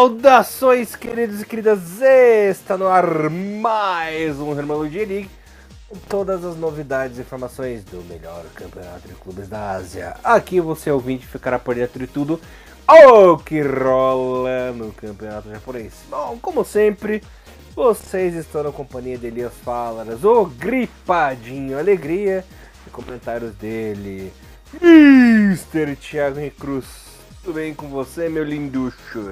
Saudações, queridos e queridas! Está no ar mais um Hermologia League com todas as novidades e informações do melhor campeonato de clubes da Ásia. Aqui você ouvinte ficará por dentro de tudo o que rola no campeonato japonês. Bom, como sempre, vocês estão na companhia de Elias Falaras, o gripadinho alegria, e comentários dele, Mr. Thiago Recruz. Tudo bem com você, meu linducho?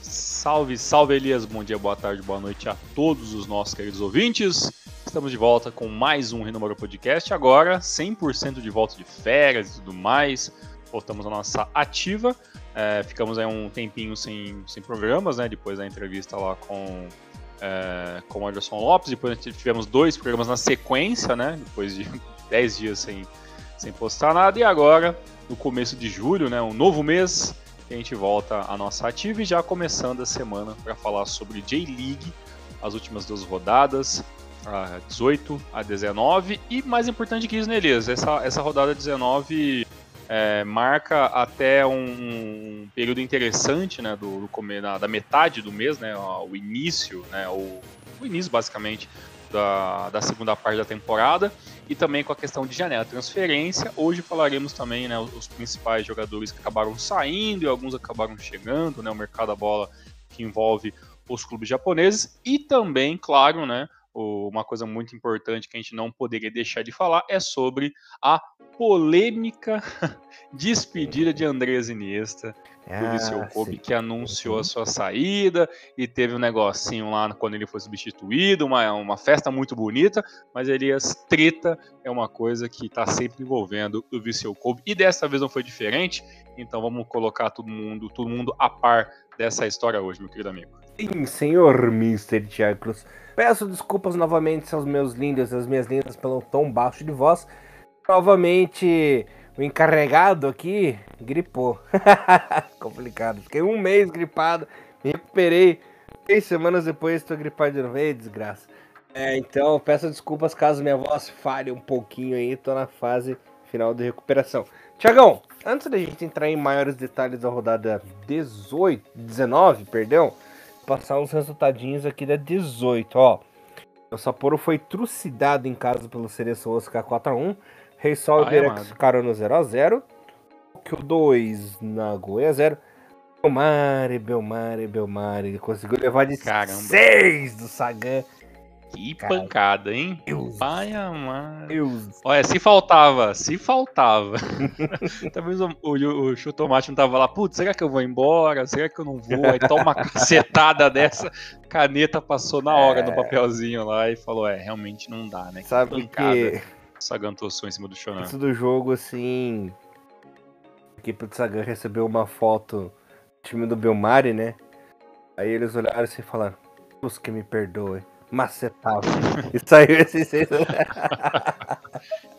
Salve, salve Elias, bom dia, boa tarde, boa noite a todos os nossos queridos ouvintes. Estamos de volta com mais um Renomoro Podcast, agora 100% de volta de férias e tudo mais. Voltamos à nossa ativa, é, ficamos aí um tempinho sem, sem programas, né, depois da entrevista lá com, é, com o Anderson Lopes, depois tivemos dois programas na sequência, né, depois de 10 dias sem, sem postar nada, e agora no começo de julho, né, um novo mês, a gente volta à nossa ativa e já começando a semana para falar sobre J-League, as últimas duas rodadas, a 18 a 19 e mais importante que isso, né, Elias? Essa, essa rodada 19 é, marca até um, um, período interessante, né, do, do da, da, metade do mês, né, o início, né, o, o início basicamente da, da segunda parte da temporada e também com a questão de janela transferência. Hoje falaremos também né, os principais jogadores que acabaram saindo e alguns acabaram chegando, né, o mercado da bola que envolve os clubes japoneses e também, claro, né, uma coisa muito importante que a gente não poderia deixar de falar é sobre a polêmica despedida de Andrés Iniesta ah, do Viseu Kobe, que anunciou a uhum. sua saída e teve um negocinho lá quando ele foi substituído, uma, uma festa muito bonita, mas Elias, treta é uma coisa que está sempre envolvendo o Viseu Kobe e dessa vez não foi diferente, então vamos colocar todo mundo, todo mundo a par dessa história hoje, meu querido amigo. Sim, senhor Mr. Thiago Cruz. Peço desculpas novamente aos meus lindos e às minhas lindas pelo tom baixo de voz, Novamente, o encarregado aqui gripou. Complicado. Fiquei um mês gripado, me recuperei. Três semanas depois estou gripado de novo. Desgraça. É, então, peço desculpas caso minha voz falhe um pouquinho aí. Estou na fase final de recuperação. Tiagão, antes da gente entrar em maiores detalhes da rodada 18, 19, perdão, passar uns resultadinhos aqui da 18, ó. O Sapporo foi trucidado em casa pelo Cereço Osaka 4x1. Rei Sol e Berex ficaram no 0x0. Tokyo 2, Nagoya 0. Belmare, Belmare, Belmare. Conseguiu levar de 6 do Sagan. Que Cara, pancada, hein? Deus. Pai amado. Deus. Olha, se faltava, se faltava. Talvez o, o, o Chutomate não tava lá, putz, será que eu vou embora? Será que eu não vou? Aí toma uma cacetada dessa, caneta passou na hora é... no papelzinho lá e falou, é, realmente não dá, né? Que Sabe pancada. que Sagan tossou em cima do Shonan. Antes do jogo, assim. A equipe do Sagan recebeu uma foto do time do Belmari, né? Aí eles olharam assim e falaram: Deus que me perdoe. Macetava. e saiu esse.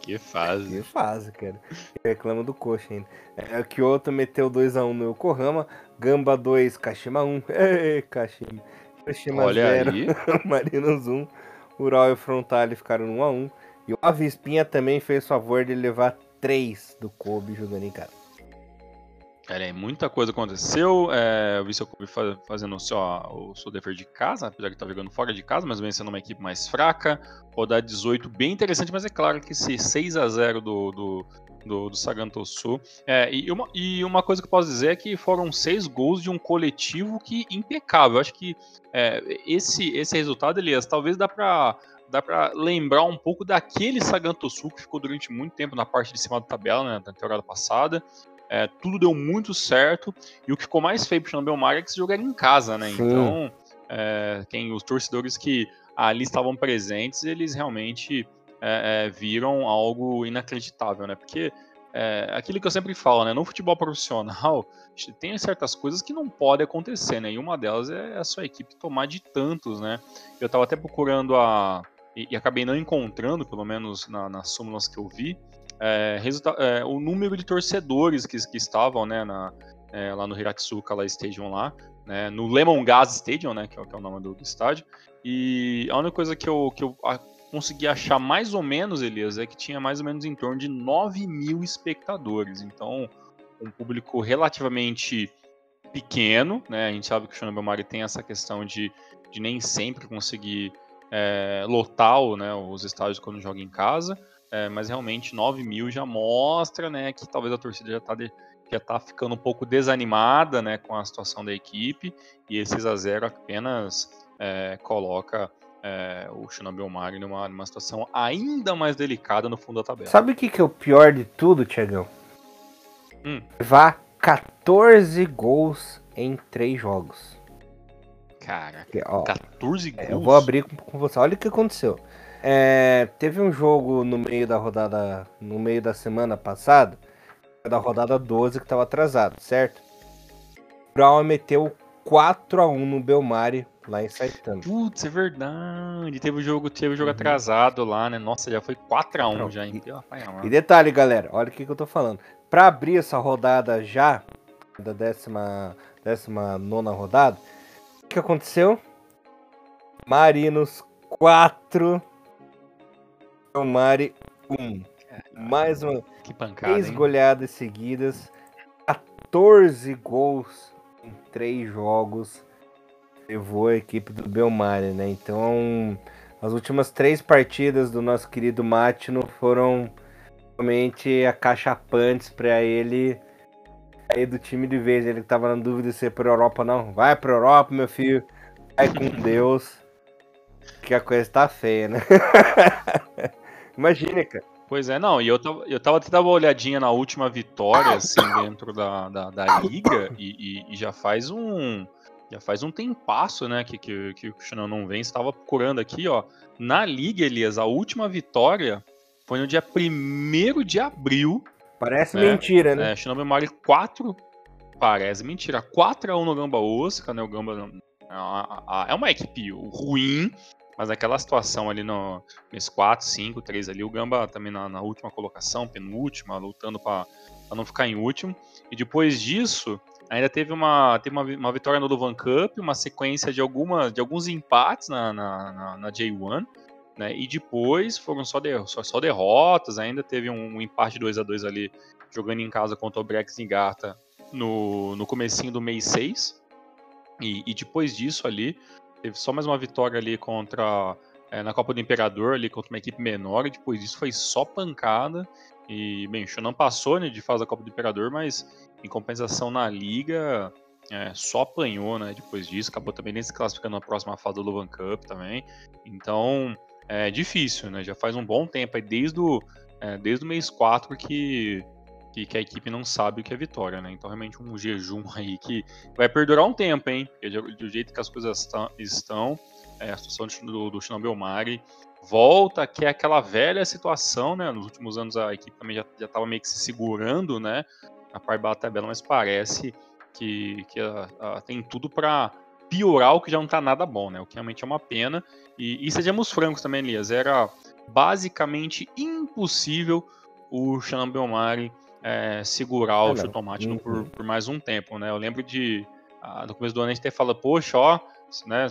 que fase. Que fase, cara. Reclama do coxa ainda. É, Kyoto meteu 2x1 no Yokohama. Gamba 2, Kashima 1. Ei, Kashima. Kashima Olha 0. Aí. Marinos 1. Ural e Frontale ficaram 1x1. E o Avispinha também fez favor de levar três do Kobe jogando em casa. É, muita coisa aconteceu. É, eu vi seu Kobe fazendo o seu, o seu dever de casa, apesar de estar jogando fora de casa, mas vencendo uma equipe mais fraca. Rodar 18, bem interessante, mas é claro que esse 6 a 0 do, do, do, do Sagantosu. É, e, uma, e uma coisa que eu posso dizer é que foram seis gols de um coletivo que impecável. Eu acho que é, esse, esse resultado, Elias, talvez dá para dá para lembrar um pouco daquele Sagantosu que ficou durante muito tempo na parte de cima da tabela, né, na temporada passada. É, tudo deu muito certo e o que ficou mais feio para o Belmar é que esse jogo era em casa, né? Sim. Então, é, quem, os torcedores que ali estavam presentes, eles realmente é, é viram algo inacreditável, né? Porque é, aquilo que eu sempre falo, né? No futebol profissional, tem certas coisas que não podem acontecer, né? E uma delas é a sua equipe tomar de tantos, né? Eu estava até procurando a, e, e acabei não encontrando, pelo menos na, nas súmulas que eu vi, é, é, o número de torcedores que, que estavam né, na, é, lá no Hiratsuka lá Stadium lá, né, no Lemon Gas Stadium, né, que é, que é o nome do, do, estádio. E a única coisa que eu, que eu a, consegui achar mais ou menos, Elias, é que tinha mais ou menos em torno de 9 mil espectadores. Então, um público relativamente pequeno, né? A gente sabe que o Shonan Belmari tem essa questão de, de nem sempre conseguir é, lotar né, os estádios quando joga em casa, é, mas realmente 9 mil já mostra né, que talvez a torcida já está já tá ficando um pouco desanimada né, com a situação da equipe, e esse 6 a 0 apenas é, coloca é, o Shuna Belmari numa, numa situação ainda mais delicada no fundo da tabela. Sabe o que, que é o pior de tudo, Tiagão? Hum. Levar 14 gols em 3 jogos. Cara, ó, 14 gols? É, eu vou abrir com, com, você. Olha o que aconteceu. É, teve um jogo no meio da rodada, no meio da semana passada, da rodada 12 que estava atrasado, certo? O Brown meteu 4 a 1 no Belmari lá em Saitama. Putz, é verdade. Teve o jogo, teve o jogo uhum. atrasado lá, né? Nossa, já foi 4 a 1 já. E, e detalhe, galera, olha o que, que eu tô falando. Para abrir essa rodada já da décima, décima nona rodada, o que aconteceu? Marinos 4, Belmari 1. Mais uma. Que pancada. Três goleadas seguidas. 14 gols em três jogos. Levou a equipe do Belmari, né? Então, as últimas três partidas do nosso querido Matino foram realmente acachapantes para ele sair do time de vez. Ele tava na dúvida se ia pra Europa não. Vai pra Europa, meu filho. Vai com Deus. Que a coisa tá feia, né? Imagina, cara. Pois é, não, e eu tava, eu tava tendo uma olhadinha na última vitória, assim, dentro da, da, da liga, e, e, e, já faz um. Já faz um tempasso, né, que, que, que o Cristiano não vem. Estava procurando aqui, ó. Na liga, Elias, a última vitória foi no dia 1 de abril. Parece né, mentira, né? É, Shinobi Mari 4. Parece mentira. 4x1 no Gamba Osaka, né? O Gamba é uma equipe ruim, mas naquela situação ali no mês 4, 5, 3 ali, o Gamba também na, na última colocação, penúltima, lutando para não ficar em último. E depois disso, ainda teve uma, teve uma, uma vitória no Luvan Cup, uma sequência de, alguma, de alguns empates na, na, na, na J1. Né? E depois foram só, de, só, só derrotas, ainda teve um, um empate 2 a 2 ali, jogando em casa contra o Brex Niigata no, no comecinho do mês 6. E, e depois disso ali, Teve só mais uma vitória ali contra. É, na Copa do Imperador, ali contra uma equipe menor, e depois disso foi só pancada. E, bem, o Shonan passou né, de fase da Copa do Imperador, mas em compensação na Liga, é, só apanhou, né? Depois disso, acabou também nem se classificando na próxima fase do Luvan Cup também. Então, é difícil, né? Já faz um bom tempo, aí desde o, é, desde o mês 4 que que, que, a equipe não sabe o que é vitória, né? Então, realmente, um jejum aí que vai perdurar um tempo, hein? Do jeito que as coisas estão, é, a situação do, do Shinobi Omari volta, que é aquela velha situação, né? Nos últimos anos a equipe também já estava meio que se segurando, né? Na parte da tabela, mas parece que, que a, a, tem tudo para piorar o que já não está nada bom, né? O que realmente é uma pena. E, e sejamos francos também, Elias, era basicamente impossível o Shannon Belmari é, segurar o chute automático uhum. por, por, mais um tempo, né? Eu lembro de ah, no começo do ano a gente ter falado, poxa, ó, né,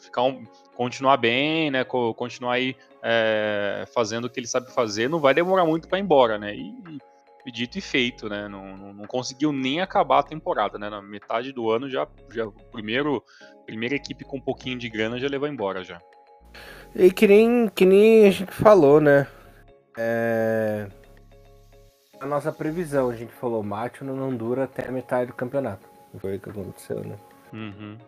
ficar um, continuar bem, né, continuar aí é, fazendo o que ele sabe fazer, não vai demorar muito para ir embora, né? E, e, dito e feito, né? Não, não, não, conseguiu nem acabar a temporada, né? Na metade do ano já, já primeiro primeira equipe com um pouquinho de grana já levou embora já. E que nem, que nem a gente falou, né? É, a nossa previsão. A gente falou, Mátio não dura até a metade do campeonato. Foi o que aconteceu, né? Uhum.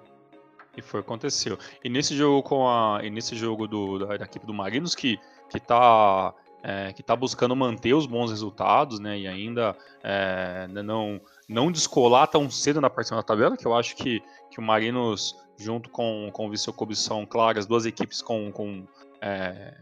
E foi aconteceu. E nesse jogo com a. E nesse jogo do, da, da equipe do Marinos que, que tá. É, que tá buscando manter os bons resultados, né? E ainda é, não, não descolar tão cedo na parte da tabela, que eu acho que, que o Marinos, junto com, com o Viseu Kobe, são, claro, as duas equipes com, com é,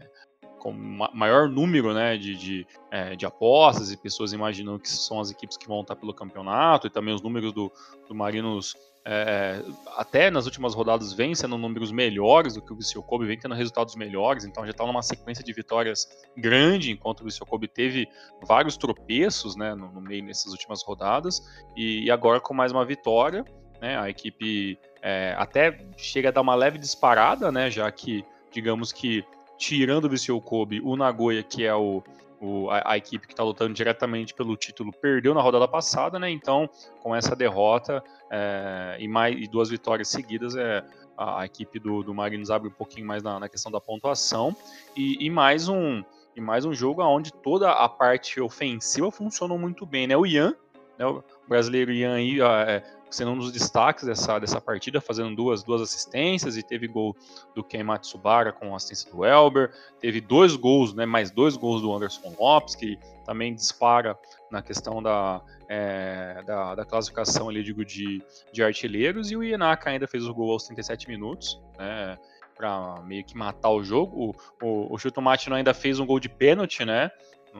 com maior número né, de, de, é, de, apostas e pessoas imaginando que são as equipes que vão estar pelo campeonato e também os números do, do Marinos é, até nas últimas rodadas vem sendo números melhores do que o Viseu Kobe, vem tendo resultados melhores, então já está numa sequência de vitórias grande, enquanto o Viseu Kobe teve vários tropeços né, no, no meio nessas últimas rodadas, e, e, agora com mais uma vitória, né, a equipe é, até chega a dar uma leve disparada, né, já que digamos que tirando o Viseu Kobe, o Nagoya, que é o, o, a, a, equipe que está lutando diretamente pelo título perdeu na rodada passada, né? Então, com essa derrota é, e, mais, e duas vitórias seguidas, é, a, a equipe do, do Marinos abre um pouquinho mais na, na questão da pontuação e, e, mais um e mais um jogo onde toda a parte ofensiva funcionou muito bem, né? O Ian, né, o brasileiro Ian aí, é, sendo um dos destaques dessa, dessa partida, fazendo duas, duas assistências e teve gol do Ken Matsubara com assistência do Elber, teve dois gols, né, mais dois gols do Anderson Lopes, que também dispara na questão da, é, da, da, classificação ali, digo, de, de artilheiros, e o Ienaka ainda fez o gol aos 37 minutos, né, para meio que matar o jogo. O, o, o Chutomate ainda fez um gol de pênalti, né,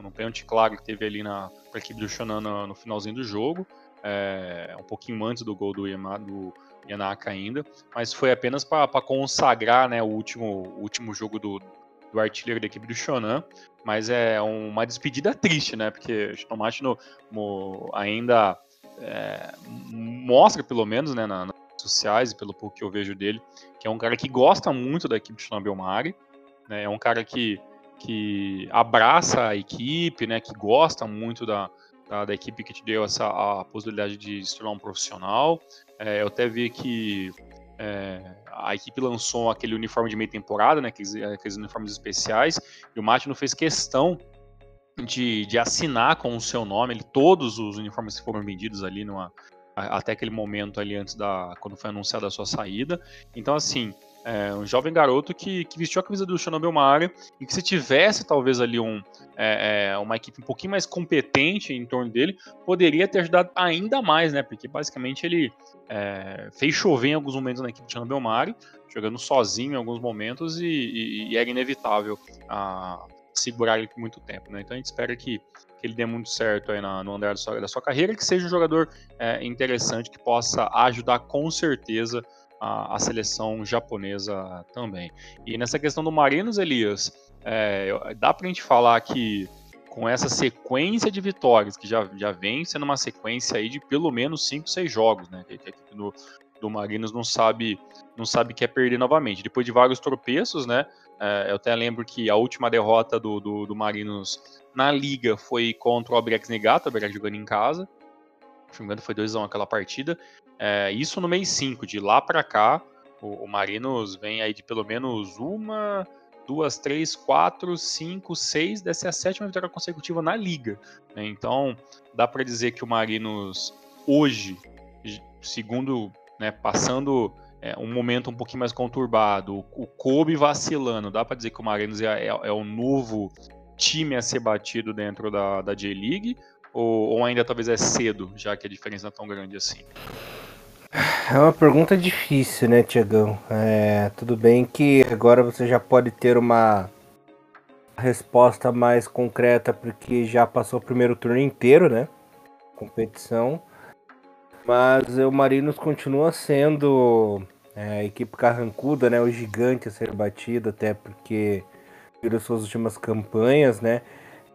no pênalti claro que teve ali na equipe do Shonan no, no finalzinho do jogo é, um pouquinho antes do gol do, Yama, do Yanaka ainda, mas foi apenas para consagrar né, o último, último jogo do, do artilheiro da equipe do Shonan, mas é uma despedida triste, né? Porque o Tomate no, no, ainda é, mostra, pelo menos, né, nas redes sociais, e pelo pouco que eu vejo dele, que é um cara que gosta muito da equipe do Shonan Belmari, né, é um cara que, que abraça a equipe, né, que gosta muito da, da, da, equipe que te deu essa a possibilidade de se tornar um profissional. É, eu até vi que é, a equipe lançou aquele uniforme de meia temporada, né, aqueles, aqueles uniformes especiais, e o Martin fez questão de, de assinar com o seu nome ele, todos os uniformes que foram vendidos ali numa, até aquele momento ali antes da quando foi anunciada a sua saída. Então assim, é, um jovem garoto que, que, vestiu a camisa do Xanon Belmário e que se tivesse talvez ali um, é, é, uma equipe um pouquinho mais competente em torno dele, poderia ter ajudado ainda mais, né? Porque basicamente ele é, fez chover em alguns momentos na equipe de Xanon Belmário, jogando sozinho em alguns momentos e, e, e era inevitável a, segurar ele por muito tempo, né? Então a gente espera que, que ele dê muito certo aí na, no andar da sua, da sua carreira, que seja um jogador é, interessante que possa ajudar com certeza a, a, seleção japonesa também. E nessa questão do Marinos, Elias, é, dá para a gente falar que com essa sequência de vitórias, que já, já vem sendo uma sequência aí de pelo menos 5, 6 jogos, né? Que, que a equipe do, Marinos não sabe não sabe que é perder novamente. Depois de vários tropeços, né? É, eu até lembro que a última derrota do, do, do Marinos na liga foi contra o Albrecht Negato, o Albrecht jogando em casa. Se não me engano, foi 2x1 aquela partida. É, isso no mês 5, de lá para cá, o, o, Marinos vem aí de pelo menos uma, duas, três, quatro, cinco, seis, dessa é a sétima vitória consecutiva na liga. Né? Então, dá para dizer que o Marinos hoje, segundo, né, passando é, um momento um pouquinho mais conturbado, o, o Kobe vacilando, dá para dizer que o Marinos é, é, é o novo time a ser batido dentro da, da J-League? Ou, ou, ainda talvez é cedo, já que a diferença não é tão grande assim? É uma pergunta difícil, né, Tiagão? É, tudo bem que agora você já pode ter uma resposta mais concreta, porque já passou o primeiro turno inteiro, né? Competição. Mas o Marinos continua sendo é, a equipe carrancuda, né? O gigante a ser batido, até porque viram suas últimas campanhas, né?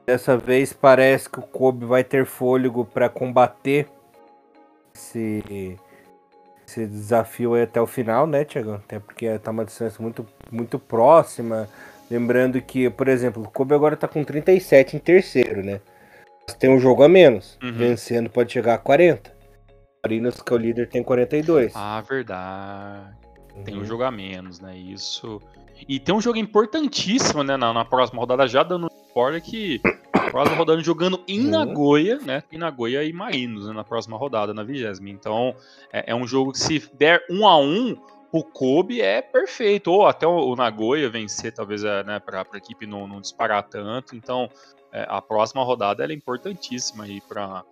Dessa vez parece que o Kobe vai ter fôlego para combater esse esse desafio até o final, né, Tiago? Até porque tá uma distância muito, muito próxima. Lembrando que, por exemplo, o Kobe agora tá com 37 em terceiro, né? Tem um jogo a menos. Uhum. Vencendo pode chegar a 40. Marinos, que é o líder, tem 42. Ah, verdade. Uhum. Tem um uhum. jogo a menos, né? Isso. E tem um jogo importantíssimo, né? Na, na próxima rodada, já dando spoiler, que próxima rodada jogando em uhum. Nagoya, né? Em Nagoya e Marinos, né, na próxima rodada, na vigésima. Então, é, é, um jogo que se der um a um, o Kobe é perfeito. Ou até o, o Nagoya vencer, talvez, é, né, para a equipe não, não, disparar tanto. Então, é, a próxima rodada é importantíssima aí para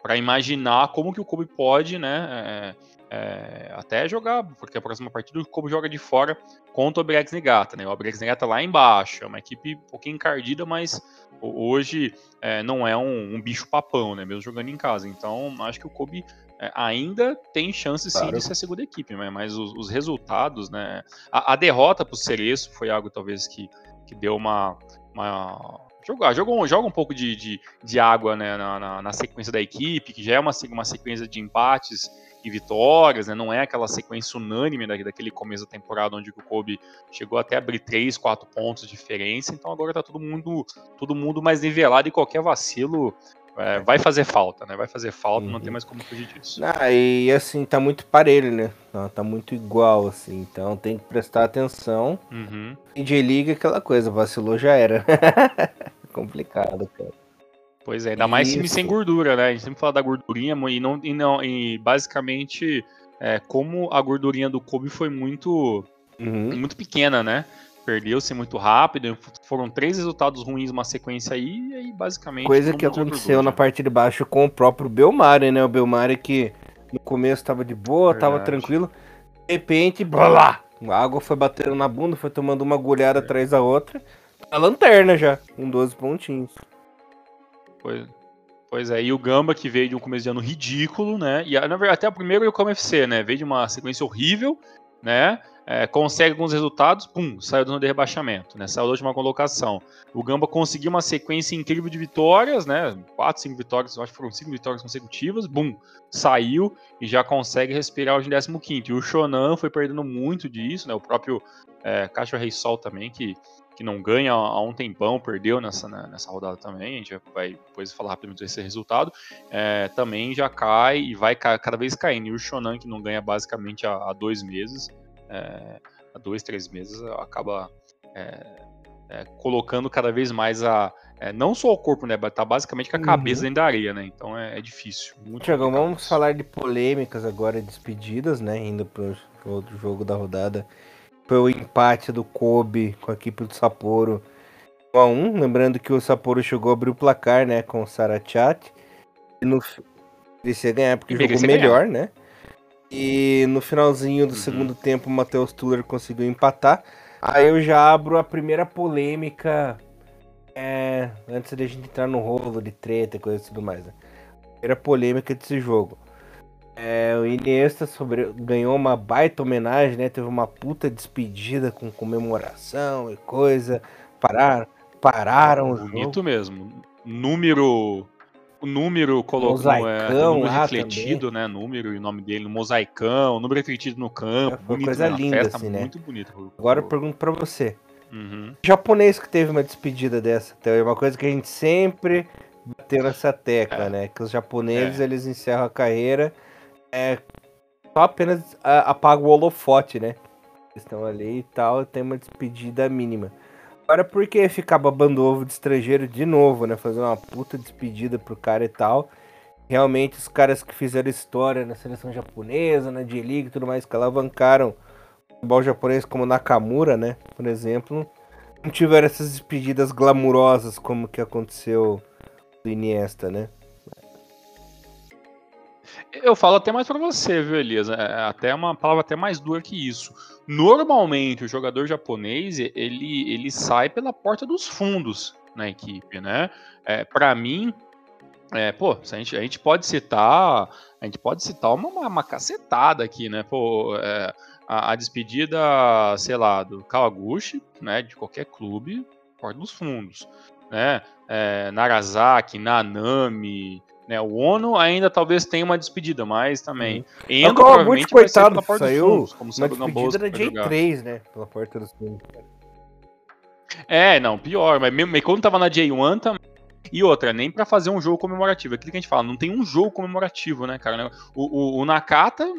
para imaginar como que o Kobe pode, né, é, até jogar, porque a próxima partida o Kobe joga de fora contra o Brex Negata, né? O Brex Negata lá embaixo, é uma equipe um pouquinho encardida, mas hoje é, não é um, um, bicho papão, né? Mesmo jogando em casa. Então, acho que o Kobe é, ainda tem chance sim claro. de ser a segunda equipe, né? mas os, os resultados, né? A, a derrota para o Cereço foi algo talvez que, que deu uma, uma jogar. Joga, joga um pouco de, de, de água né, na, na, na, sequência da equipe, que já é uma, uma sequência de empates em vitórias, né? Não é aquela sequência unânime daquele começo da temporada onde o Kobe chegou até a abrir 3, 4 pontos de diferença. Então agora tá todo mundo, todo mundo mais nivelado e qualquer vacilo é, vai fazer falta, né? Vai fazer falta, uhum. não tem uhum. mais como fugir disso. Ah, e assim, tá muito parelho, né? Tá muito igual, assim. Então tem que prestar atenção. Uhum. E de liga aquela coisa, vacilou já era. Complicado, cara. Pois é, ainda mais time sem gordura, né? A gente sempre fala da gordurinha e não e, não, e basicamente é, como a gordurinha do Kobe foi muito uhum. muito pequena, né? Perdeu-se muito rápido, foram três resultados ruins uma sequência aí, e aí basicamente. Coisa que aconteceu na parte de baixo com o próprio Belmari, né? O Belmari que no começo tava de boa, Verdade. tava tranquilo, de repente, blá, a água foi batendo na bunda, foi tomando uma agulhada é. atrás da outra. A lanterna já, com 12 pontinhos. Pois, pois é, e o Gamba que veio de um começo de ano ridículo, né? E na verdade, até o primeiro e o né? Veio de uma sequência horrível, né? É, consegue alguns resultados, pum, saiu do rebaixamento, né? Saiu da última colocação. O Gamba conseguiu uma sequência incrível de vitórias, né? Quatro, cinco vitórias, acho que foram cinco vitórias consecutivas, bum, saiu e já consegue respirar hoje em 15. E o Shonan foi perdendo muito disso, né? O próprio é, Caixa Rei Sol também, que que não ganha há um tempão, perdeu nessa, né, nessa rodada também, a gente vai depois falar rapidamente desse resultado, é, também já cai e vai cada vez caindo. E o Shonan, que não ganha basicamente há, há dois meses, é, há dois, três meses, acaba é, é colocando cada vez mais a. É, não só o corpo, né? Tá basicamente com a cabeça uhum. dentro da areia, né? Então é, é difícil. Tiagão, vamos falar de polêmicas agora, despedidas, né? Indo pro outro jogo da rodada foi o empate do Kobe com a equipe do Sapporo 1 a 1 Lembrando que o Sapporo chegou a abrir o placar, né, com o Sarachat. E no merecia ganhar porque jogou melhor, ganhar. né? E no finalzinho do uhum. segundo tempo o Matheus Tuller conseguiu empatar. Aí eu já abro a primeira polêmica é, antes da gente entrar no rolo de treta e coisa e tudo mais. Né? Primeira polêmica desse jogo. É, o Iniesta sobre, ganhou uma baita homenagem, né? Teve uma puta despedida com comemoração e coisa. Pararam, pararam o Bonito jogo. mesmo. Número o número colocou é, número refletido, também. né? Número e o nome dele no mosaicão, número refletido no campo. É, bonito, coisa né? linda, festa, assim, né? Muito bonito. Agora eu pergunto para você. Uhum. Japonês que teve uma despedida dessa, então, é uma coisa que a gente sempre bateu nessa tecla, é. né? Que os japoneses é. eles encerram a carreira é, só apenas apaga o holofote, né? Estão ali e tal, tem uma despedida mínima. Agora, por que ficar babando ovo de estrangeiro de novo, né? Fazer uma puta despedida pro cara e tal. Realmente, os caras que fizeram história na seleção japonesa, na J-League e tudo mais, que alavancaram o futebol japonês, como Nakamura, né? Por exemplo, não tiveram essas despedidas glamurosas como que aconteceu do Iniesta, né? Eu falo até mais para você, viu, Elias? É até uma palavra até mais dura que isso. Normalmente, o jogador japonês, ele, ele sai pela porta dos fundos na equipe, né? É, para mim, é, pô, a gente, a gente pode citar, a gente pode citar uma, uma cacetada aqui, né? Pô, é, a, a, despedida, sei lá, do Kawaguchi, né? De qualquer clube, porta dos fundos, né? É, Narazaki, Nanami, né, o Ono ainda talvez tenha uma despedida, mas também. Endo, provavelmente coitado, vai saiu fundos, como uma despedida da J3, né? Pela porta dos fundos. É, não, pior. Mas mesmo quando tava na J1 também. E outra, nem para fazer um jogo comemorativo. Aquilo que a gente fala, não tem um jogo comemorativo, né, cara? O, o, o Nakata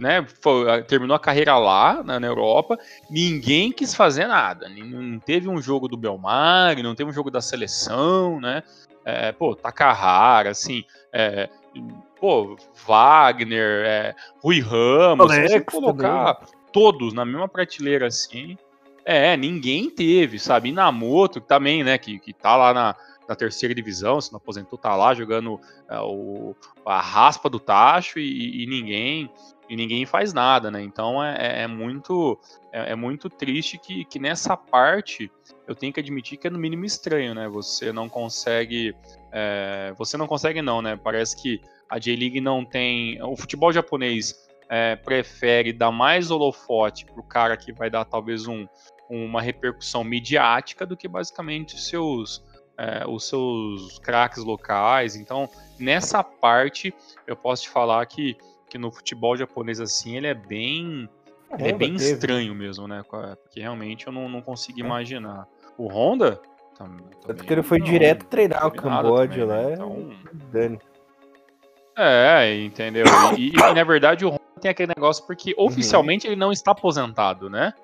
né, foi, terminou a carreira lá na, na, Europa, ninguém quis fazer nada. Não teve um jogo do Belmar, não teve um jogo da seleção, né? É, pô, Takahara, assim, é, pô, Wagner, é, Rui Ramos, Alex, você colocar também. todos na mesma prateleira assim, é, ninguém teve, sabe? Inamoto também, né, que, que tá lá na, na terceira divisão, se não aposentou, tá lá jogando é, o, a raspa do tacho e, e, ninguém e ninguém faz nada, né? Então é, é, é muito é, é, muito triste que, que nessa parte eu tenho que admitir que é no mínimo estranho, né? Você não consegue. É, você não consegue, não, né? Parece que a J-League não tem. O futebol japonês é, prefere dar mais holofote pro cara que vai dar talvez um, uma repercussão midiática do que basicamente os seus. É, os seus craques locais. Então, nessa parte, eu posso te falar que que no futebol japonês assim, ele é bem. Ele é bem teve. estranho mesmo, né? Porque realmente eu não, não consigo é. imaginar. O Honda. Tanto que ele foi não, direto treinar o Camboja lá. Né? Então... Dane. É, entendeu? E, e, e, na verdade o Honda tem aquele negócio porque uhum. oficialmente uhum. ele não está aposentado, né?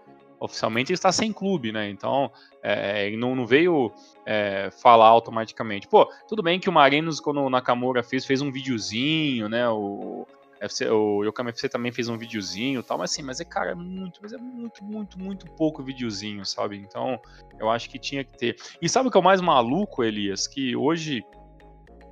Oficialmente ele está sem clube, né? Então é, ele não, não veio é, falar automaticamente. Pô, tudo bem que o Marinos, quando o Nakamura fez, fez um videozinho, né? O, FC, o Yokama FC também fez um videozinho e tal, mas assim, mas é, cara, é muito, mas é muito, muito, muito pouco videozinho, sabe? Então, eu acho que tinha que ter. E sabe o que é o mais maluco, Elias? Que hoje,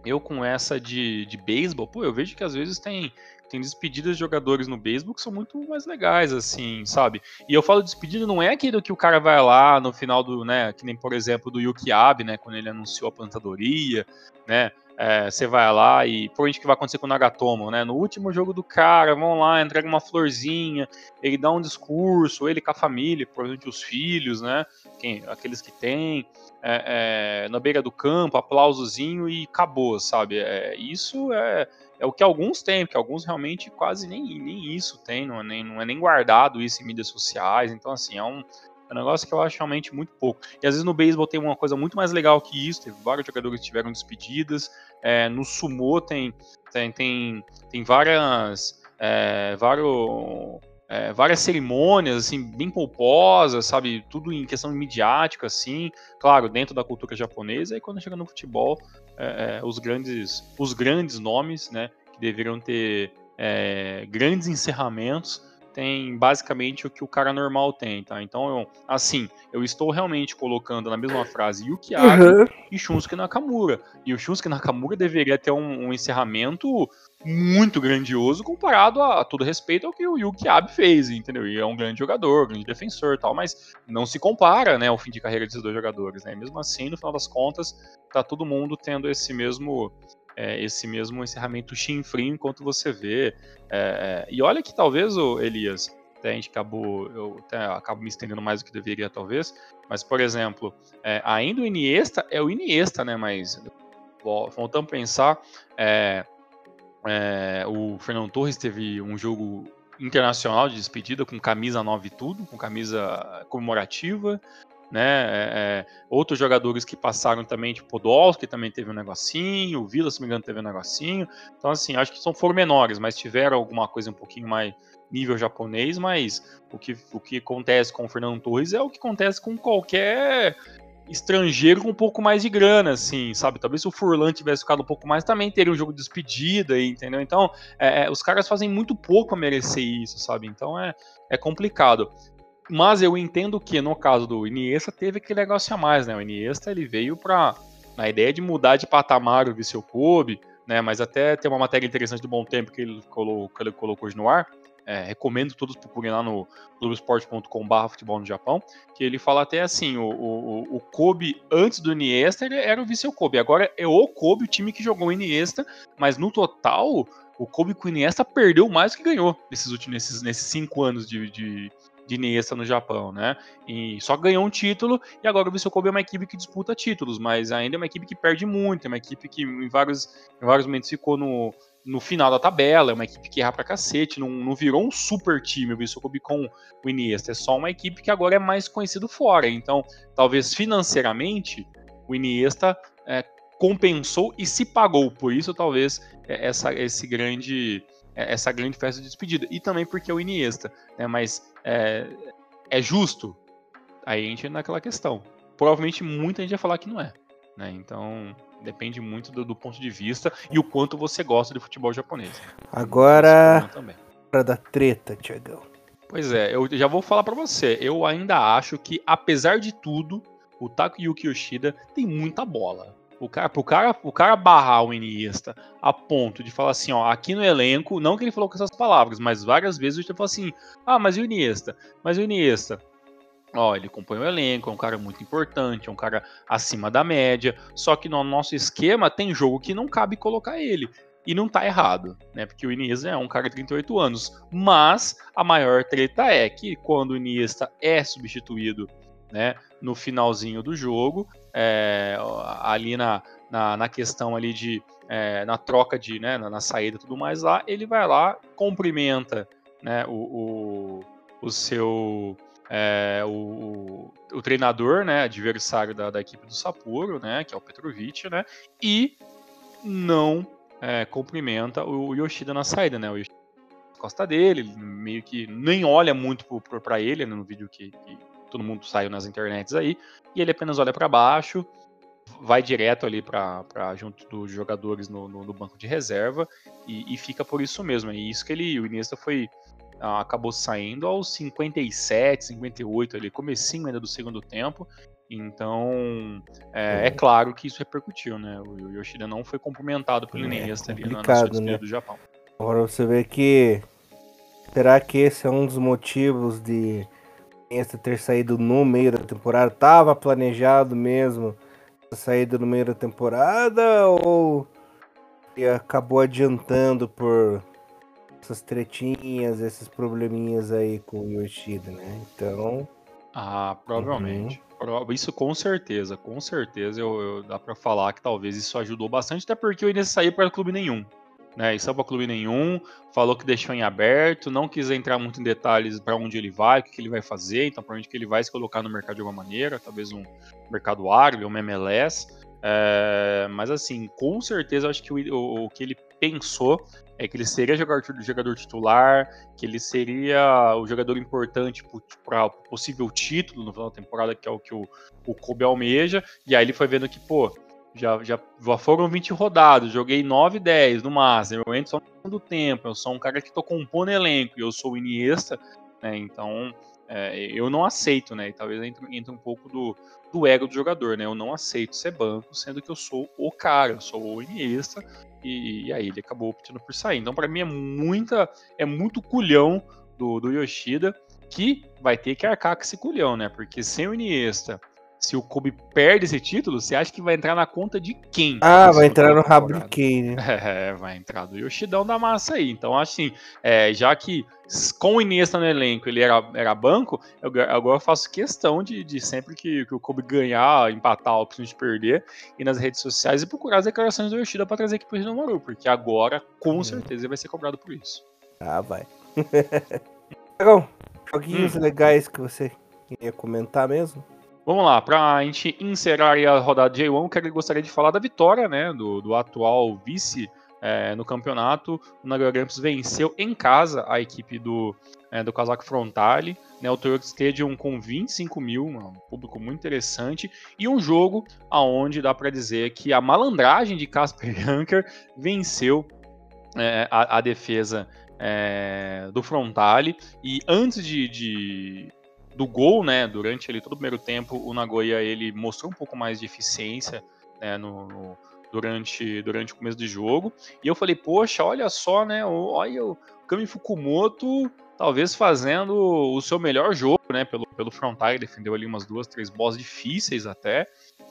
eu com essa de, de beisebol, pô, eu vejo que às vezes tem tem despedidas de jogadores no beisebol que são muito mais legais, assim, sabe? E eu falo despedida não é aquilo que o cara vai lá no final do, né, que nem, por exemplo, do Yuki Abe, né, quando ele anunciou a plantadoria, né, é, você vai lá e provavelmente o que vai acontecer com o Nagatomo, né? No último jogo do cara, vão lá, entrega uma florzinha, ele dá um discurso, ele com a família, provavelmente os filhos, né? Quem, aqueles que têm, é, é, na beira do campo, aplausozinho e acabou, sabe? É, isso é, é o que alguns têm, porque alguns realmente quase nem, nem isso tem, não é nem, não é nem guardado isso em mídias sociais, então assim, é um, é um negócio que eu acho realmente muito pouco. E às vezes no beisebol tem uma coisa muito mais legal que isso. Teve vários jogadores que tiveram despedidas. É, no sumo tem, tem, tem, tem várias. É, vários, é, várias cerimônias, assim, bem pomposas, sabe? Tudo em questão midiática, assim. Claro, dentro da cultura japonesa. E quando chega no futebol, é, é, os, grandes, os grandes nomes, né? Que deveriam ter é, grandes encerramentos tem basicamente o que o cara normal tem, tá? Então, eu, assim, eu estou realmente colocando na mesma frase Yuki Abe uhum. e Shunsuke Nakamura. E o Shunsuke Nakamura deveria ter um, um encerramento muito grandioso comparado a, a, todo respeito ao que o Yuki Abe fez, entendeu? E é um grande jogador, grande defensor tal, mas não se compara, né, ao fim de carreira desses dois jogadores, né? Mesmo assim, no final das contas, tá todo mundo tendo esse mesmo é, esse mesmo encerramento chinfrim enquanto você vê. É, é, e olha que talvez, o Elias, até a gente acabou, eu até acabo me estendendo mais do que deveria, talvez, mas, por exemplo, é, ainda o Iniesta é o Iniesta, né? Mas, voltando a pensar, é, é, o Fernando Torres teve um jogo internacional de despedida com camisa 9 e tudo, com camisa comemorativa né? É, é, outros jogadores que passaram também, tipo Podolski também teve um negocinho, o Vila, se não me engano, teve um negocinho. Então, assim, acho que são menores, mas tiveram alguma coisa um pouquinho mais nível japonês, mas o que, o que acontece com o Fernando Torres é o que acontece com qualquer estrangeiro com um pouco mais de grana, assim, sabe? Talvez se o Furlan tivesse ficado um pouco mais, também teria um jogo de despedida, entendeu? Então, é, é os caras fazem muito pouco a merecer isso, sabe? Então é, é complicado. Mas eu entendo que no caso do Iniesta teve aquele negócio a mais, né? O Iniesta ele veio para na ideia de mudar de patamar o Viseu Kobe, né? Mas até tem uma matéria interessante do Bom Tempo que ele colocou, que ele colocou hoje no ar. É, recomendo todos procurem lá no clubesport.com.br futebol no Japão, que ele fala até assim, o, o, o Kobe antes do Iniesta era o Viseu Kobe, agora é o Kobe, o time que jogou o Iniesta, mas no total o Kobe com o Iniesta perdeu mais do que ganhou nesses últimos nesses, nesses cinco anos de, de, de Iniesta no Japão, né? E só ganhou um título e agora o Vissel Kobe é uma equipe que disputa títulos, mas ainda é uma equipe que perde muito, é uma equipe que em vários, em vários momentos ficou no, no final da tabela, é uma equipe que erra pra cacete, não, não virou um super time o Vissel Kobe com o Iniesta, é só uma equipe que agora é mais conhecido fora, então talvez financeiramente o Iniesta é, compensou e se pagou, por isso talvez é, essa, esse grande é, essa grande festa de despedida. E também porque é o Iniesta, né? Mas é, é justo? Aí a gente entra naquela questão. Provavelmente muita gente vai falar que não é. Né? Então depende muito do, do, ponto de vista e o quanto você gosta de futebol japonês. Agora, para da treta, Tiagão. Pois é, eu já vou falar para você. Eu ainda acho que, apesar de tudo, o Takuyuki Yoshida tem muita bola. O cara, pro cara, o cara barrar o Iniesta a ponto de falar assim, ó, aqui no elenco, não que ele falou com essas palavras, mas várias vezes ele falou assim, ah, mas e o Iniesta? Mas o Iniesta? Ó, ele compõe o elenco, é um cara muito importante, é um cara acima da média, só que no nosso esquema tem jogo que não cabe colocar ele. E não tá errado, né? Porque o Iniesta é um cara de 38 anos. Mas a maior treta é que quando o Iniesta é substituído né, no finalzinho do jogo, é, ali na, na, na, questão ali de é, na troca de, né, na, na, saída e tudo mais lá, ele vai lá, cumprimenta, né, o, o, o seu é, o, o, treinador, né, adversário da, da, equipe do Sapporo, né, que é o Petrovic, né, e não é, cumprimenta o Yoshida na saída, né, o Yoshida costa dele, meio que nem olha muito para ele né, no vídeo que, que, todo mundo saiu nas internets aí, e ele apenas olha para baixo, vai direto ali para junto dos jogadores no, no, no banco de reserva e, e, fica por isso mesmo. É isso que ele, o Iniesta foi acabou saindo aos 57, 58 ali, comecinho ainda do segundo tempo. Então, é, é, claro que isso repercutiu, né? O Yoshida não foi cumprimentado pelo é, Iniesta ali na, na né? do Japão. Agora você vê que será que esse é um dos motivos de Iniesta ter saído no meio da temporada? Tava planejado mesmo a saída no meio da temporada ou acabou adiantando por essas tretinhas, esses probleminhas aí com o Yoshida, né? Então. Ah, provavelmente. Uhum. Isso com certeza, com certeza eu, eu dá para falar que talvez isso ajudou bastante, até porque o Inês saiu para clube nenhum. Né, e para clube nenhum, falou que deixou em aberto, não quis entrar muito em detalhes para onde ele vai, o que, que, ele vai fazer, então provavelmente que ele vai se colocar no mercado de alguma maneira, talvez um mercado árabe, um MLS. É, mas assim, com certeza acho que o, o, o que ele pensou é que ele seria jogador, jogador titular, que ele seria o jogador importante para possível título no final da temporada, que é o que o, o Kobe almeja, e aí ele foi vendo que, pô, já, já, já foram 20 rodadas, joguei 9, 10 no máximo, eu entro só no segundo tempo, eu sou um cara que tô compondo elenco, e eu sou o Iniesta, né, então é, eu não aceito, né, e talvez entre, entre um pouco do, do ego do jogador, né, eu não aceito ser banco, sendo que eu sou o cara, eu sou o Iniesta, e, e aí ele acabou optando por sair. Então, para mim, é muita. É muito culhão do, do Yoshida que vai ter que arcar com esse culhão, né? Porque sem o Iniesta, se o Kobe perde esse título, você acha que vai entrar na conta de quem? Ah, vai entrar no rabo de quem, né? É, vai entrar do Yoshidão da massa aí. Então, assim, é, já que com o Iniesta no elenco ele era, era banco, eu, agora eu faço questão de, de sempre que, que, o Kobe ganhar, empatar, a opção de perder, e nas redes sociais e procurar as declarações do Yoshida para trazer aqui pro Maru, porque agora, com hum. certeza, ele vai ser cobrado por isso. Ah, vai. Legal. Joguinhos hum. legais que você queria comentar mesmo? Vamos lá, para a gente encerrar a rodada de J1, eu gostaria de falar da vitória né, do, do atual vice é, no campeonato. O Nagoya venceu em casa a equipe do, é, do Kazakh Frontale, né, o Toyota Stadium com 25 mil, um público muito interessante, e um jogo aonde dá para dizer que a malandragem de Casper Janker venceu é, a, a, defesa é, do Frontale, e antes de, de do gol, né, durante ali todo o primeiro tempo, o Nagoya ele mostrou um pouco mais de eficiência né, no, no durante, durante o começo do jogo. E eu falei, poxa, olha só, né? Olha o Kami Fukumoto talvez fazendo o seu melhor jogo, né? Pelo, pelo frontal, defendeu ali umas duas, três bolas difíceis até.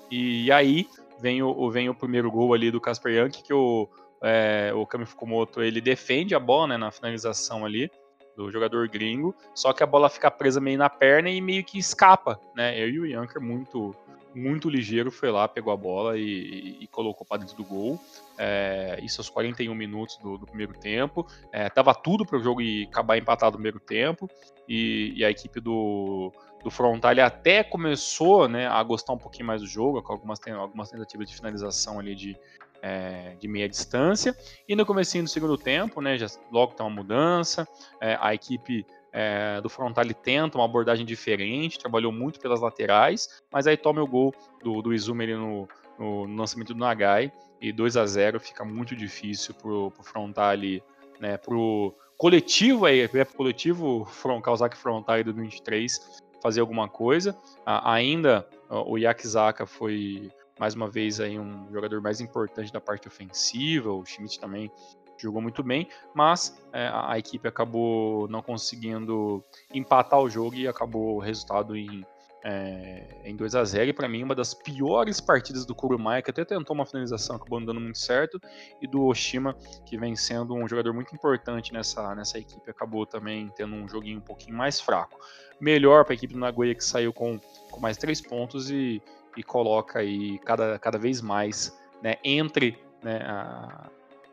E, aí vem o, vem o primeiro gol ali do Casper Yankee, que o, é, o Kami Fukumoto ele defende a bola né, na finalização ali do jogador gringo, só que a bola fica presa meio na perna e meio que escapa, né? Eu e o Yanker muito muito ligeiro, foi lá, pegou a bola e, e colocou para dentro do gol. É, isso aos 41 minutos do, do primeiro tempo. É, tava tudo para o jogo acabar empatado no primeiro tempo. E, e a equipe do, do Frontal até começou né, a gostar um pouquinho mais do jogo, com algumas, algumas tentativas de finalização ali de, é, de meia distância. E no começo do segundo tempo, né, já logo tem uma mudança, é, a equipe é, do Frontale tenta uma abordagem diferente, trabalhou muito pelas laterais, mas aí toma o gol do, do Izumi no, no, no, lançamento do Nagai e 2 a 0 fica muito difícil pro, pro Frontale, né, pro coletivo aí, pro coletivo Front, Kawasaki Frontale do 23 fazer alguma coisa. Ainda o Yakizaka foi mais uma vez aí um jogador mais importante da parte ofensiva, o Schmidt também jogou muito bem, mas é, a equipe acabou não conseguindo empatar o jogo e acabou o resultado em, é, em 2 a 0 E para mim, uma das piores partidas do Kurumaya, que até tentou uma finalização, acabou não dando muito certo, e do Oshima, que vem sendo um jogador muito importante nessa, nessa equipe, acabou também tendo um joguinho um pouquinho mais fraco. Melhor para a equipe do Nagoya, que saiu com com mais três pontos e, e coloca aí cada, cada vez mais né, entre, né, a,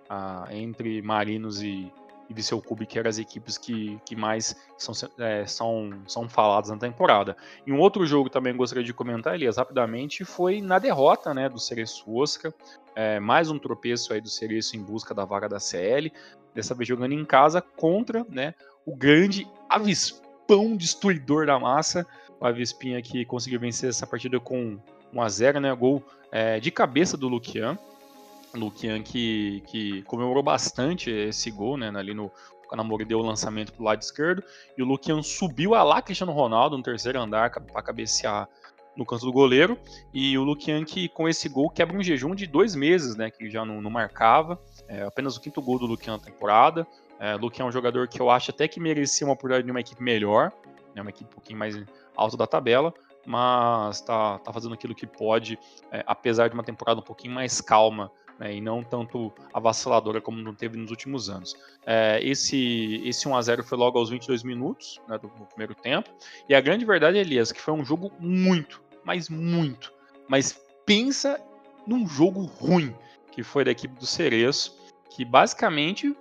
a, entre Marinos e, e Viseu Clube, que eram as equipes que, que mais são, é, são, são faladas na temporada. E um outro jogo também gostaria de comentar, Elias, rapidamente, foi na derrota né, do Cereço Oscar. É, mais um tropeço aí do Cereço em busca da vaga da CL. Dessa vez jogando em casa contra né, o grande avispão destruidor da massa. O Avispinha que conseguiu vencer essa partida com 1 a 0 né? Gol é, de cabeça do Luquian. Luquian que, que comemorou bastante esse gol, né? Ali no o Canamori deu o lançamento pro lado esquerdo e o Luquian subiu a lá Cristiano Ronaldo no terceiro andar para cabecear no canto do goleiro. E o Luquian que com esse gol quebra um jejum de dois meses, né? Que já não, não marcava. É apenas o quinto gol do Luquian na temporada. É, Luquian é um jogador que eu acho até que merecia uma oportunidade de uma equipe melhor, né? Uma equipe um pouquinho mais alta da tabela mas tá, tá fazendo aquilo que pode, é, apesar de uma temporada um pouquinho mais calma né, e não tanto avassaladora como não teve nos últimos anos. É, esse, esse 1x0 foi logo aos 22 minutos né, do, do, primeiro tempo, e a grande verdade, Elias, que foi um jogo muito, mas muito, mas pensa num jogo ruim, que foi da equipe do Cereço, que basicamente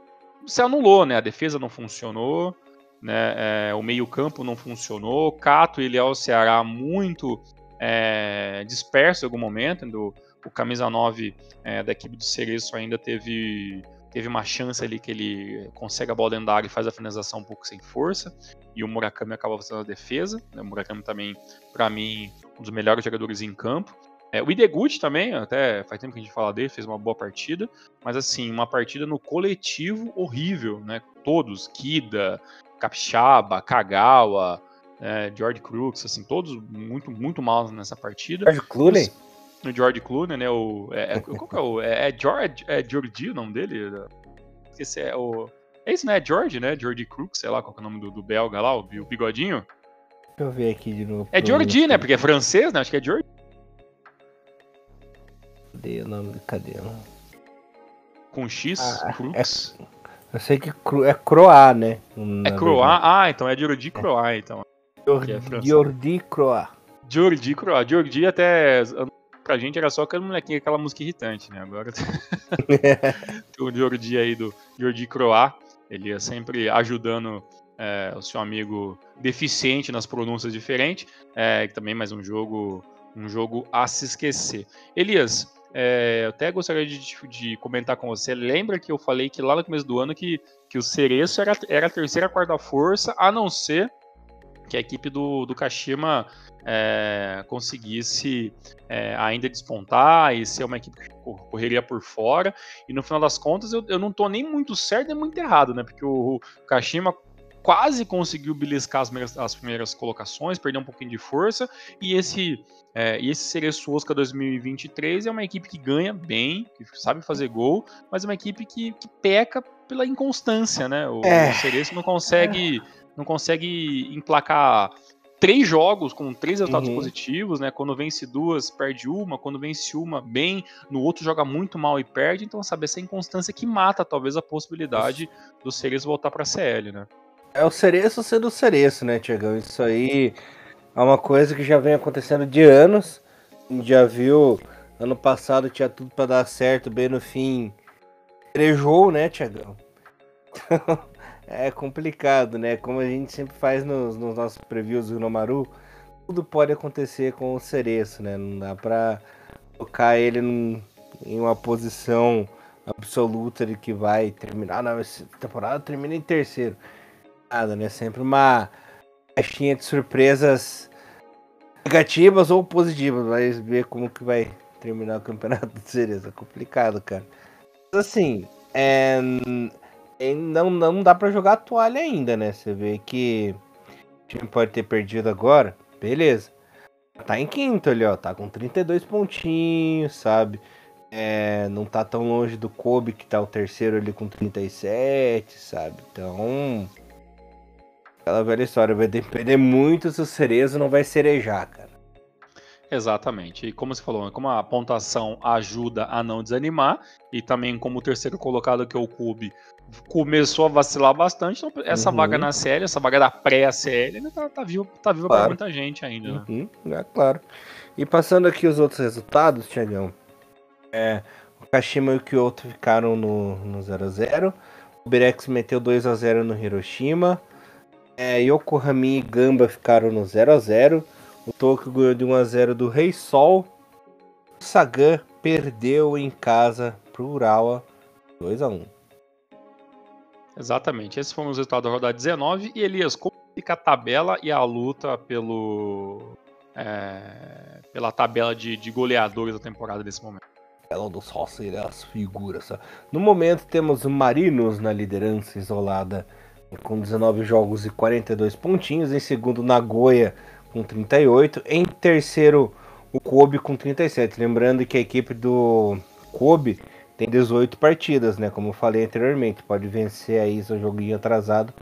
se anulou, né? A defesa não funcionou, né? É, o meio-campo não funcionou. Cato e Léo Ceará muito é, disperso em algum momento. Do, o camisa 9 é, da equipe do Cereço ainda teve, teve uma chance ali que ele consegue a bola dentro da área e faz a finalização um pouco sem força. E o Murakami acaba fazendo a defesa. Né? O Murakami também, para mim, um dos melhores jogadores em campo. É, o Ideguchi também, até faz tempo que a gente fala dele, fez uma boa partida, mas assim, uma partida no coletivo horrível, né? Todos, Kida, Capixaba, Kagawa, é, George Crooks, assim, todos muito, muito mal nessa partida. George Clooney? O George Clooney, né? O, é, é, qual que é o. É, é George, é Georgie o nome dele? Esse é o. É isso, né? É George, né? George Crooks, sei lá qual é o nome do, do belga lá, o, o bigodinho. Deixa eu ver aqui de novo. É Georgie, né? Porque é francês, né? Acho que é George. Cadê o nome? Cadê? Com X, ah, Crooks. É... Eu sei que é Croá, né? É Croá? Ah, então é Jordi Croá, então. Jordi Croá. Jordi Croá. Jordi até pra gente era só aquele molequinho, aquela música irritante, né? Agora o Jordi aí do Jordi Croá, ele é sempre ajudando é, o seu amigo deficiente nas pronúncias diferentes, é, também mais um jogo, um jogo a se esquecer. Elias, é, eu até gostaria de, de, comentar com você. Lembra que eu falei que lá no começo do ano que, que o Cereço era, era a terceira quarta força, a não ser que a equipe do, do Kashima é, conseguisse é, ainda despontar e ser uma equipe que correria por fora. E no final das contas, eu, eu não estou nem muito certo nem muito errado, né? Porque o, o Kashima quase conseguiu beliscar as primeiras, as primeiras, colocações, perdeu um pouquinho de força, e esse é, e esse Cereço Oscar 2023 é uma equipe que ganha bem, que sabe fazer gol, mas é uma equipe que, que peca pela inconstância, né? O, é. o Cereço não consegue, é. Não consegue emplacar três jogos com três resultados uhum. positivos, né? Quando vence duas, perde uma, quando vence uma, bem, no outro joga muito mal e perde, então sabe essa inconstância que mata talvez a possibilidade do Cereço voltar para a CL, né? É o cereço sendo o cereço, né, Tiagão? Isso aí é uma coisa que já vem acontecendo de anos. A gente já viu, ano passado tinha tudo para dar certo, bem no fim. Trejou, né, Tiagão? é complicado, né? Como a gente sempre faz nos, nos nossos previews do Nomaru, tudo pode acontecer com o cereço, né? Não dá pra colocar ele num, em uma posição absoluta de que vai terminar. Essa temporada termina em terceiro nada, né? Sempre uma caixinha de surpresas negativas ou positivas. Vai ver como que vai terminar o campeonato de Cereza. É complicado, cara. Mas assim, é... não, não dá para jogar a toalha ainda, né? Você vê que o time pode ter perdido agora, beleza. Tá em quinto ali, ó. Tá com 32 pontinhos, sabe? É, não tá tão longe do Kobe, que tá o terceiro ali com 37, sabe? Então, Aquela velha história, vai depender muito se o cerezo não vai cerejar, cara. Exatamente. E como você falou, como a pontuação ajuda a não desanimar, e também como o terceiro colocado, que é o Cube, começou a vacilar bastante, então essa uhum. vaga na série, essa vaga da pré-CL, ainda tá, tá viva, tá viva claro. pra muita gente ainda. Né? Uhum. É claro. E passando aqui os outros resultados, Tiagão, é, o Kashima e o Kyoto ficaram no 0x0, o Berex meteu 2x0 no Hiroshima, é, Yokohama e Gamba ficaram no 0x0, o Tokyo ganhou de 1x0 do Rei Sol. O Sagan perdeu em casa pro Urawa 2x1. Exatamente. Esses foram os resultados da rodada 19. E Elias, como fica a tabela e a luta pelo. É, pela tabela de, de goleadores da temporada nesse momento? Ela dos Rossi, as figuras. No momento temos o Marinos na liderança isolada com 19 jogos e 42 pontinhos. Em segundo, Nagoya com 38. Em terceiro, o Kobe com 37. Lembrando que a equipe do Kobe tem 18 partidas, né? Como eu falei anteriormente, pode vencer aí seu joguinho atrasado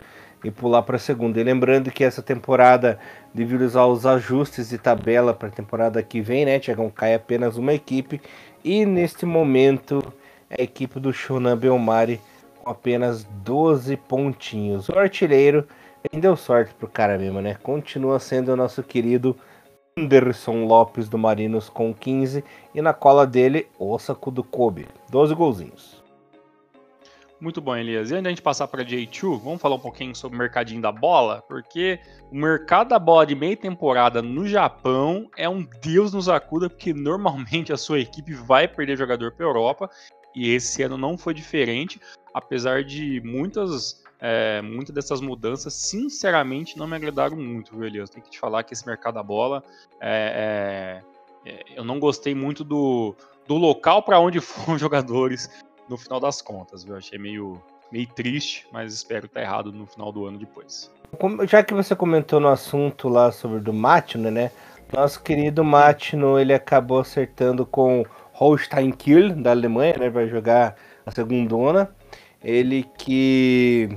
e pular para a segunda. E lembrando que essa temporada, devido aos ajustes de tabela para a temporada que vem, né, Tiagão, cai apenas uma equipe. E neste momento, a equipe do Shonan Belmari com apenas 12 pontinhos. O artilheiro ele deu sorte pro cara mesmo, né? Continua sendo o nosso querido Anderson Lopes do Marinos com 15 e na cola dele, Osako do Kobe, 12 golzinhos. Muito bom, Elias. E antes de a gente passar para J2, vamos falar um pouquinho sobre o mercadinho da bola, porque o mercado da bola de meia temporada no Japão é um Deus nos acuda, porque normalmente a sua equipe vai perder jogador para Europa, e esse ano não foi diferente, apesar de muitas é, muitas dessas mudanças, sinceramente, não me agradaram muito, viu, Elias? Tenho que te falar que esse mercado da bola, é, é, é eu não gostei muito do, do local para onde foram os jogadores no final das contas, viu? Achei meio, meio triste, mas espero estar errado no final do ano depois. Já que você comentou no assunto lá sobre do Matino, né? Nosso querido Matino, ele acabou acertando com Holstein Kiel, da Alemanha, né? Vai jogar a segundona. Ele que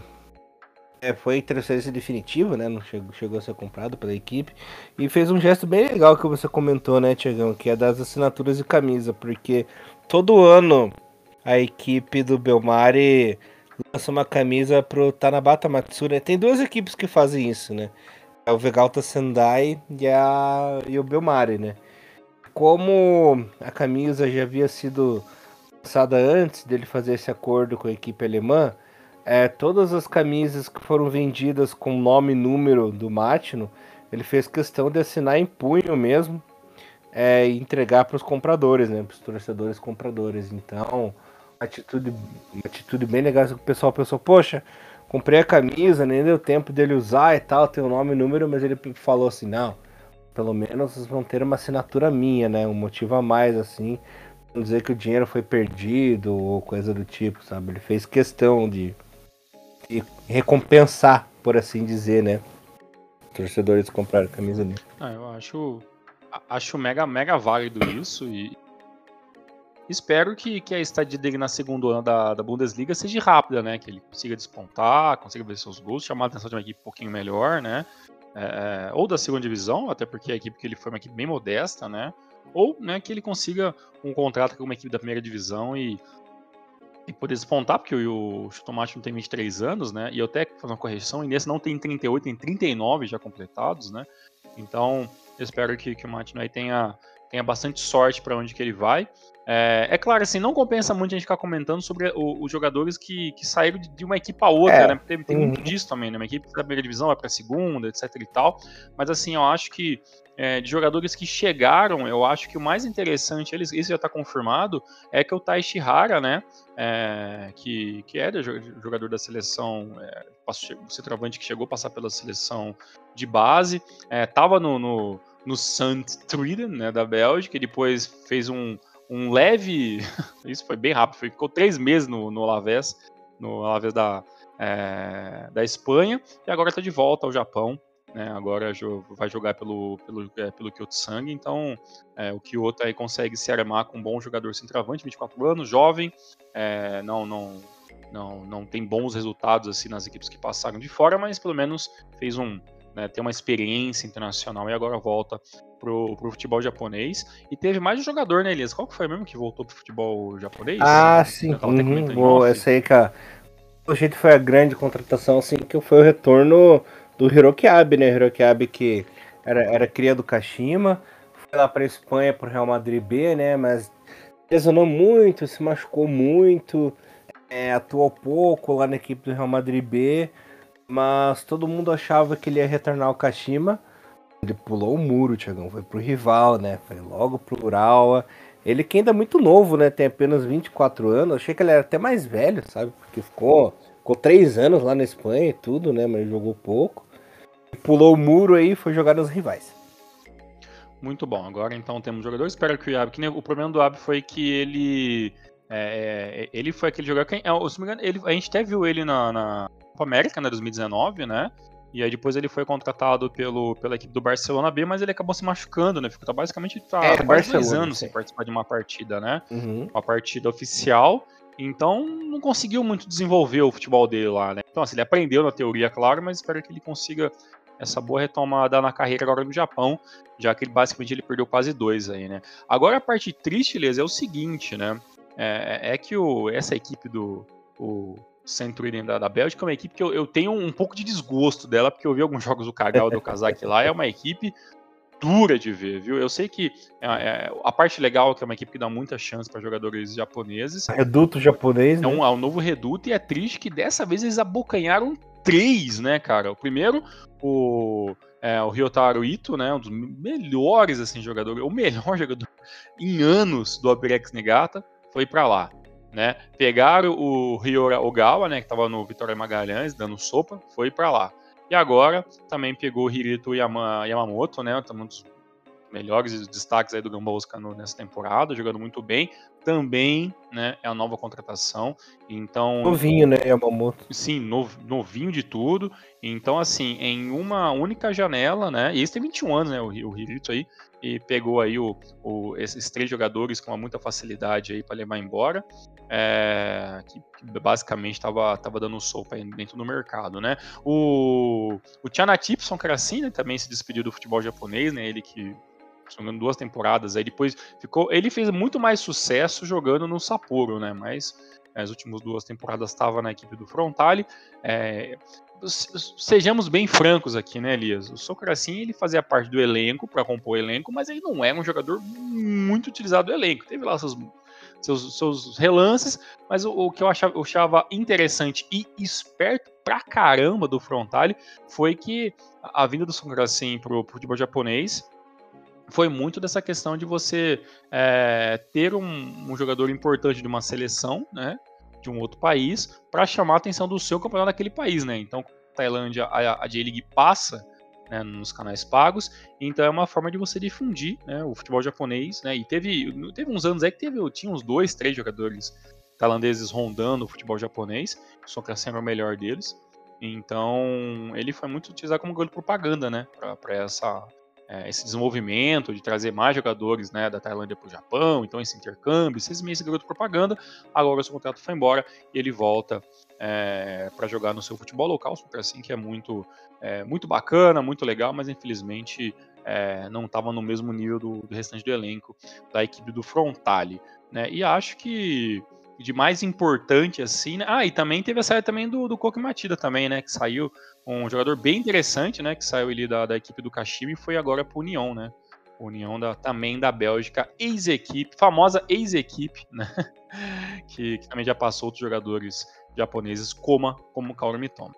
é, foi transferência definitiva, né? Não chegou, chegou, a ser comprado pela equipe. E fez um gesto bem legal que você comentou, né, Tiagão? Que é das assinaturas de camisa, porque todo ano a equipe do Belmari lança uma camisa pro Tanabata Matsura. Tem duas equipes que fazem isso, né? É o Vegalta Sendai e, a, e o Belmari, né? Como a camisa já havia sido lançada antes dele fazer esse acordo com a equipe alemã, é, todas as camisas que foram vendidas com nome e número do Matino, ele fez questão de assinar em punho mesmo é, e entregar para os compradores, né, para os torcedores compradores. Então, atitude, uma atitude bem legal. O pessoal pensou, poxa, comprei a camisa, nem deu tempo dele usar e tal, tem o nome e número, mas ele falou assim, não, pelo menos vão ter uma assinatura minha, né, um motivo a mais, assim, não dizer que o dinheiro foi perdido ou coisa do tipo, sabe? Ele fez questão de recompensar, por assim dizer, né? Torcedores compraram camisa dele. Ah, eu acho acho mega mega válido isso e espero que, que a estadia dele na segunda ano da, da Bundesliga seja rápida, né? Que ele consiga despontar, consiga ver seus gols, chamar a atenção de uma equipe um pouquinho melhor, né? É, ou da segunda divisão, até porque a equipe que ele foi é uma equipe bem modesta, né? Ou né, que ele consiga um contrato com uma equipe da primeira divisão e e poder despontar, porque o, o Chutomate não tem 23 anos, né? E eu até fazer uma correção, e nesse não tem 38, tem 39 já completados, né? Então, eu espero que, que o Matino aí tenha, tenha bastante sorte para onde que ele vai. É, é, claro, assim, não compensa muito a gente ficar comentando sobre o, os jogadores que, que saíram de, de, uma equipe a outra, é. né? Tem, tem uhum. muito disso também, né? Uma equipe da primeira divisão vai pra segunda, etc e tal. Mas assim, eu acho que é, de jogadores que chegaram, eu acho que o mais interessante, eles, isso já está confirmado, é que o Tai Shihara, né, é, que, que era jogador da seleção, é, o centroavante que chegou a passar pela seleção de base, estava é, no, no, no Sant Triden, né, da Bélgica, e depois fez um, um leve, isso foi bem rápido, ficou três meses no, no Alavés, no Alavés da, é, da Espanha, e agora está de volta ao Japão, né, agora vai jogar pelo, pelo, é, pelo Kyoto Sang, então é, o Kyoto aí consegue se armar com um bom jogador centroavante, 24 anos, jovem, é, não, não, não, não tem bons resultados assim nas equipes que passaram de fora, mas pelo menos fez um, né, ter uma experiência internacional e agora volta pro, pro futebol japonês. E teve mais um jogador, né, Elias? Qual que foi mesmo que voltou pro futebol japonês? Ah, sim. Uhum, bom, essa aí, cara. O jeito foi a grande contratação, assim, que foi o retorno do Hiroki Abe, né? Hiroki Abe que era, era cria do Kashima, foi lá pra Espanha pro Real Madrid B, né? Mas lesionou muito, se machucou muito, é, atuou pouco lá na equipe do Real Madrid B, mas todo mundo achava que ele ia retornar ao Kashima. Ele pulou o muro, Thiagão, foi pro rival, né? Foi logo pro Urawa. Ele que ainda é muito novo, né? Tem apenas 24 anos. Achei que ele era até mais velho, sabe? Porque ficou, ficou 3 anos lá na Espanha e tudo, né? Mas jogou pouco. Pulou o muro aí e foi jogar nos rivais. Muito bom. Agora então temos jogador. Espero que o Ab. Que, o problema do Ab foi que ele. É, é ele foi aquele jogador que. É, se me engano, ele, a gente até viu ele na, na Copa América, né? 2019, né? E aí depois ele foi contratado pelo, pela equipe do Barcelona B, mas ele acabou se machucando, né? Ficou basicamente tá, é, quase dois anos sem participar de uma partida, né? Uhum. Uma partida oficial. Então não conseguiu muito desenvolver o futebol dele lá, né? Então assim, ele aprendeu na teoria, claro, mas espero que ele consiga essa boa retomada na carreira agora no Japão, já que ele basicamente ele perdeu quase dois aí, né? Agora a parte triste, Liz, é o seguinte, né? É, é que o, essa equipe do o Centurion da, da Bélgica é uma equipe que eu, eu, tenho um pouco de desgosto dela, porque eu vi alguns jogos do Kagal e do Kazak lá, é uma equipe dura de ver, viu? Eu sei que é, é, a parte legal é que é uma equipe que dá muita chance para jogadores japoneses. Reduto japonês, né? É um, é um novo reduto e é triste que dessa vez eles abocanharam três, né, cara? O primeiro, o, é, o Ryotaro Ito, né, um dos melhores assim, jogadores, o melhor jogador em anos do Aperex Negata, foi para lá. Né? Pegaram o Ryora Ogawa, né, que estava no Vitória Magalhães, dando sopa, foi para lá. E agora também pegou o Hirito Yama, Yamamoto, né, um dos melhores destaques aí do Gambosca nessa temporada, jogando muito bem. Também, né, é a nova contratação. Então, novinho, né, Yamamoto. Sim, novinho de tudo. Então, assim, em uma única janela, né, e esse tem 21 anos, né, o, o Hirito aí, e pegou aí o, o, esses três jogadores com muita facilidade aí para levar embora, é, que, que, basicamente estava tava dando sopa aí dentro do mercado, né? O, o Tiana Tipson, era assim, né, também se despediu do futebol japonês, né? Ele que jogando duas temporadas. Aí depois ficou. Ele fez muito mais sucesso jogando no Sapporo, né? Mas as últimas duas temporadas estava na equipe do Frontale. É, sejamos bem francos aqui, né, Elias? O Socracinho ele fazia parte do elenco para compor o elenco, mas ele não era um jogador muito utilizado do elenco. Teve lá seus, seus, seus relances, mas o, o, que eu achava, eu achava interessante e esperto pra caramba do Frontale foi que a vinda do Socracinho pro, pro futebol japonês foi muito dessa questão de você é, ter um, um, jogador importante de uma seleção, né, de um outro país, para chamar a atenção do seu campeonato daquele país, né? Então, Tailândia, a, a J-League passa né, nos canais pagos, então é uma forma de você difundir né, o futebol japonês, né? E teve, teve uns anos aí que teve, tinha uns dois, três jogadores tailandeses rondando o futebol japonês, só que era o melhor deles. Então, ele foi muito utilizado como grande propaganda, né, para essa é, esse desenvolvimento de trazer mais jogadores né, da Tailândia para o Japão, então esse intercâmbio, esses meses garoto propaganda. Agora o seu contrato foi embora e ele volta é, para jogar no seu futebol local, super assim que é muito, é, muito bacana, muito legal, mas infelizmente é, não estava no mesmo nível do, do, restante do elenco da equipe do Frontale. Né? E acho que de mais importante assim, né? ah, e também teve a saída também do, do Koki Matida também, né, que saiu um jogador bem interessante, né, que saiu ali da, da equipe do Kashima e foi agora para União, né? União da, também da Bélgica, ex-equipe, famosa ex-equipe, né? que, que, também já passou outros jogadores japoneses, como, como Kaoru Mitoma.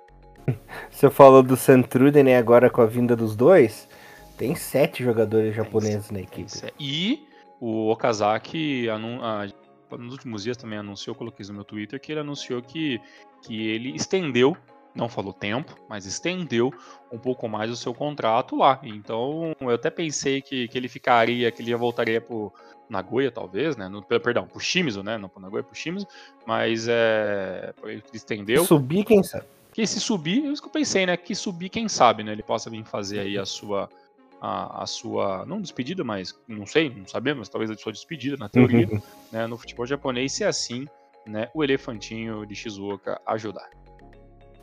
Você falou do Centruden, né? Agora com a vinda dos dois, tem sete jogadores japoneses na equipe. E o Okazaki, nos últimos dias também anunciou, coloquei isso no meu Twitter, que ele anunciou que, que ele estendeu não falou tempo, mas estendeu um pouco mais o seu contrato lá. Então, eu até pensei que, que ele ficaria, que ele voltaria pro Nagoya, talvez, né? No, perdão, pro Shimizu, né? Não pro Nagoya, pro Shimizu, mas é, ele estendeu. Subir, quem sabe? Que se subir, é isso que eu pensei, né? Que subir, quem sabe, né? Ele possa vir fazer aí a sua a, a, sua, não despedida, mas não sei, não sabemos, talvez a sua despedida na teoria, uhum. né, no futebol japonês, se é assim, né, o elefantinho de Shizuoka ajudar.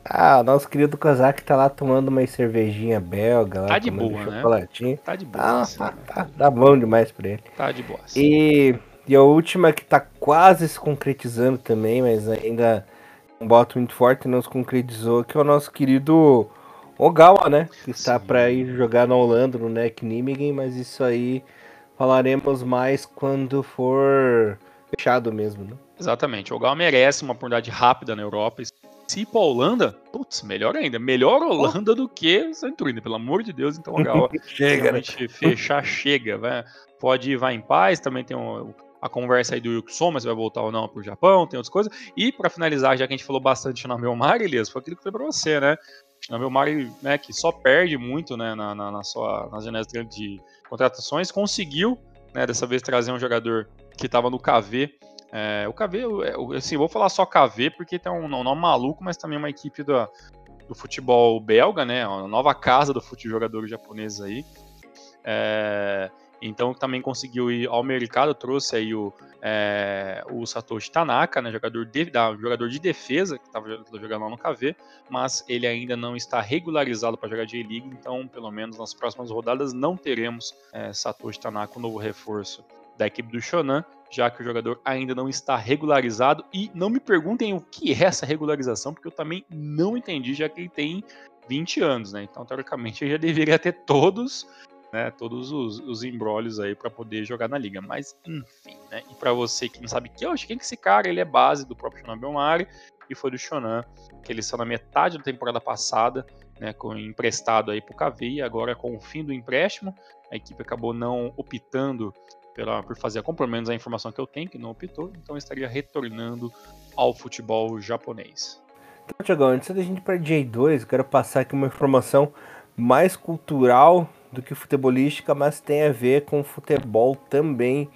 Ah, nosso querido Kozak tá lá tomando uma cervejinha belga. Lá, tá de boa, né? Tá de boa. Ah, tá, tá, tá bom demais pra ele. Tá de boa. E, e a última que tá quase se concretizando também, mas ainda um boto muito forte não se concretizou, que é o nosso querido Ogawa, né? Que está para ir jogar na Holanda, no NEC Nijmegen, mas isso aí falaremos mais quando for fechado mesmo, né? Exatamente. O Ogawa merece uma oportunidade rápida na Europa. Se ir pra Holanda, putz, melhor ainda. Melhor Holanda do que o Santurini, pelo amor de Deus. Então, Ogawa, chega, né? fechar, chega. Vai, pode ir, vai em paz. Também tem um, a conversa aí do Yuki Soma, se vai voltar ou não pro Japão, tem outras coisas. E para finalizar, já que a gente falou bastante na Mari, Elias, foi aquilo que foi para você, né? O Mari, né, que só perde muito né, na, na, na sua, nas janelas de contratações, conseguiu, né, dessa vez, trazer um jogador que estava no KV. É, o KV, assim, vou falar só KV porque tem um, um nome maluco, mas também uma equipe do, do futebol belga, né? Uma nova casa do futebol jogador japonês aí. É, então também conseguiu ir ao mercado, trouxe aí o, é, o Satoshi Tanaka, né, jogador, de, da, jogador de defesa, que estava jogando lá no KV, mas ele ainda não está regularizado para jogar J-League, então pelo menos nas próximas rodadas não teremos é, Satoshi Tanaka, o novo reforço da equipe do Shonan, já que o jogador ainda não está regularizado. E não me perguntem o que é essa regularização, porque eu também não entendi, já que ele tem 20 anos, né? Então, teoricamente, ele já deveria ter todos né, todos os, os embrólios aí para poder jogar na liga. Mas, enfim, né? E para você que não sabe que, hoje quem que esse cara? Ele é base do próprio Shonan Belmari e foi do Shonan, que ele saiu na metade da temporada passada, né, com emprestado aí pro e agora com o fim do empréstimo, a equipe acabou não optando pela, por fazer a compra, menos a informação que eu tenho, que não optou, então estaria retornando ao futebol japonês. Então, Tiagão, antes da gente ir para J2, eu quero passar aqui uma informação mais cultural do que futebolística, mas tem a ver com futebol também,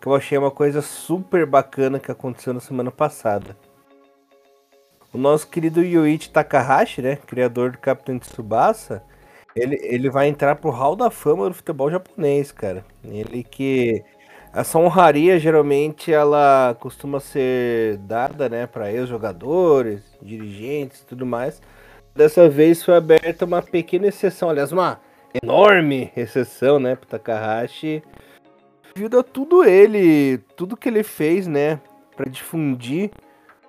que eu achei uma coisa super bacana que aconteceu na semana passada. O nosso querido Yuichi Takahashi, né, criador do Capitão Tsubasa, ele, ele vai entrar pro Hall da Fama do futebol japonês, cara. Ele que essa honraria geralmente ela costuma ser dada, né, para ex-jogadores, dirigentes tudo mais. Dessa vez foi aberta uma pequena exceção, aliás, uma enorme exceção, né, pro Takahashi. Devido a tudo ele, tudo que ele fez, né, para difundir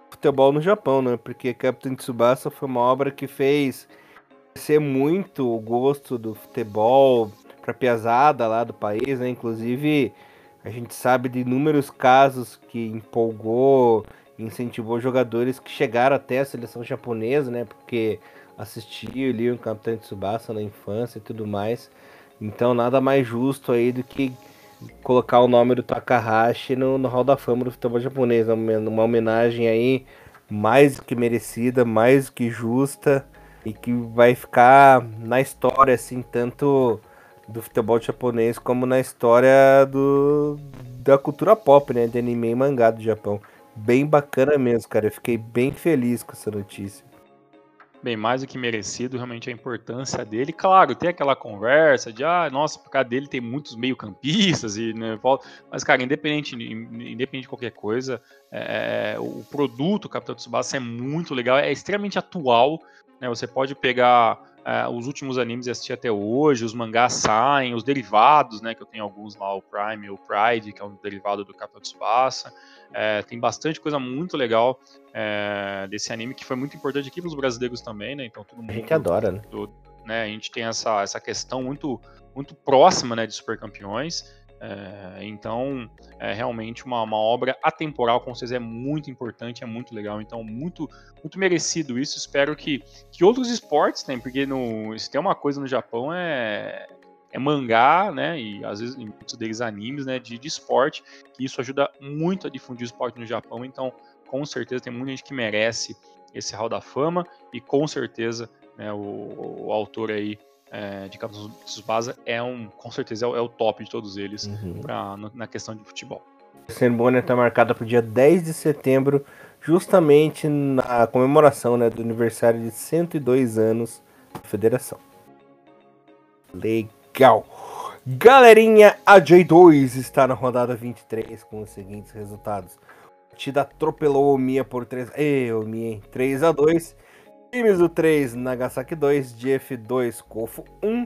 futebol no Japão, né? Porque Captain Tsubasa foi uma obra que fez ser muito o gosto do futebol para pesada lá do país, né? Inclusive, a gente sabe de inúmeros casos que empolgou, incentivou jogadores que chegaram até a seleção japonesa, né? Porque assistia ali o Capitão Tsubasa na infância e tudo mais. Então nada mais justo aí do que colocar o nome do Takahashi no, no Hall da Fama do futebol japonês. Uma homenagem aí mais que merecida, mais que justa e que vai ficar na história, assim, tanto do futebol japonês como na história do, da cultura pop, né? De anime e mangá do Japão. Bem bacana mesmo, cara. Eu fiquei bem feliz com essa notícia bem mais do que merecido realmente a importância dele. Claro, tem aquela conversa de, ah, nossa, por causa dele tem muitos meio-campistas e né, mas cara, independente, independente de qualquer coisa, é, é, o produto Capitão Tsubasa é muito legal, é extremamente atual. Né, você pode pegar é, os últimos animes e assistir até hoje, os mangás saem, os derivados, né, que eu tenho alguns lá, o Prime, o Pride, que é um derivado do Capitão Tsubasa. É, tem bastante coisa muito legal é, desse anime que foi muito importante aqui para os brasileiros também, né? Então todo mundo. A gente adora, né? Do, né? A gente tem essa, essa questão muito, muito próxima né, de super campeões. É, então, é realmente uma, uma, obra atemporal, com vocês é muito importante, é muito legal. Então, muito, muito merecido isso. Espero que, que outros esportes tenham, porque no, se tem uma coisa no Japão é, é mangá, né? E às vezes muitos deles animes, né? De, de esporte, que isso ajuda muito a difundir o esporte no Japão. Então, com certeza tem muita gente que merece esse Hall da Fama e com certeza né, o, o autor aí é, de Capitão Tsubasa é um, com certeza é o, é o top de todos eles uhum. pra, no, na questão de futebol. A cerimônia está marcada para o dia 10 de setembro, justamente na comemoração né, do aniversário de 102 anos da federação. Legal. Galerinha, a J2 está na rodada 23 com os seguintes resultados. A partida atropelou o Mia por 3 Ei, o Mia, 3 a 2 Shimizu 3, Nagasaki 2, GF 2, Kofo 1,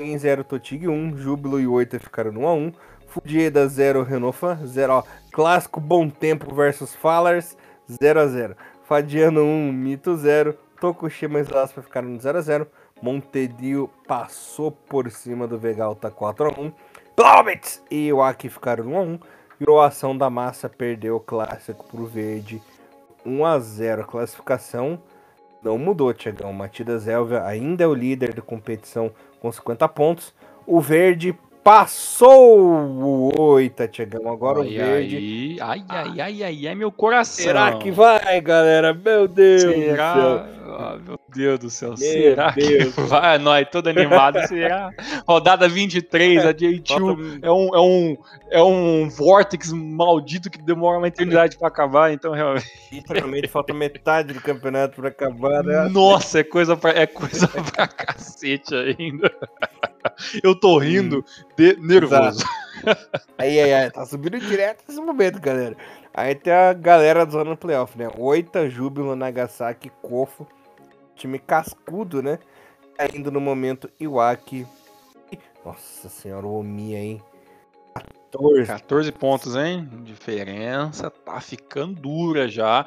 em 0, Totig 1, Júbilo e 8 ficaram no 1x1, Fudieda 0, Renofan 0, ó, Clássico Bom Tempo versus Fallers 0x0, Fadiano 1, Mito 0, Tokushima e Zaspa ficaram no 0x0, Montedio passou por cima do Vegalta 4x1, Blobitz e o Aki ficaram no 1x1, e o Ação da Massa perdeu o Clássico pro Verde 1x0, classificação não mudou, Tiagão. Matidas Elvia ainda é o líder da competição com 50 pontos. O verde passou o 8, Tiagão. Agora ai, o verde. Ai, ai, ai, ai, ai, ai, meu coração. Será que vai, galera? Meu Deus Será? do céu. Oh, meu Deus do céu. Meu Será Deus. que vai? Nós, todo animado. Será? Rodada 23, a J2 é um, é, um, é um vortex maldito que demora uma eternidade pra acabar, então realmente. Literalmente falta metade do campeonato pra acabar, né? Nossa, é coisa pra, é coisa pra cacete ainda. Eu tô rindo de nervoso. Aí, aí, aí, tá subindo direto nesse momento, galera. Aí tem a galera do zona playoff, né? Oita, Júbilo, Nagasaki, Kofo. Time cascudo, né? Ainda no momento, Iwaki. Nossa senhora, o Omi aí. 14. 14 pontos, hein? Diferença tá ficando dura já.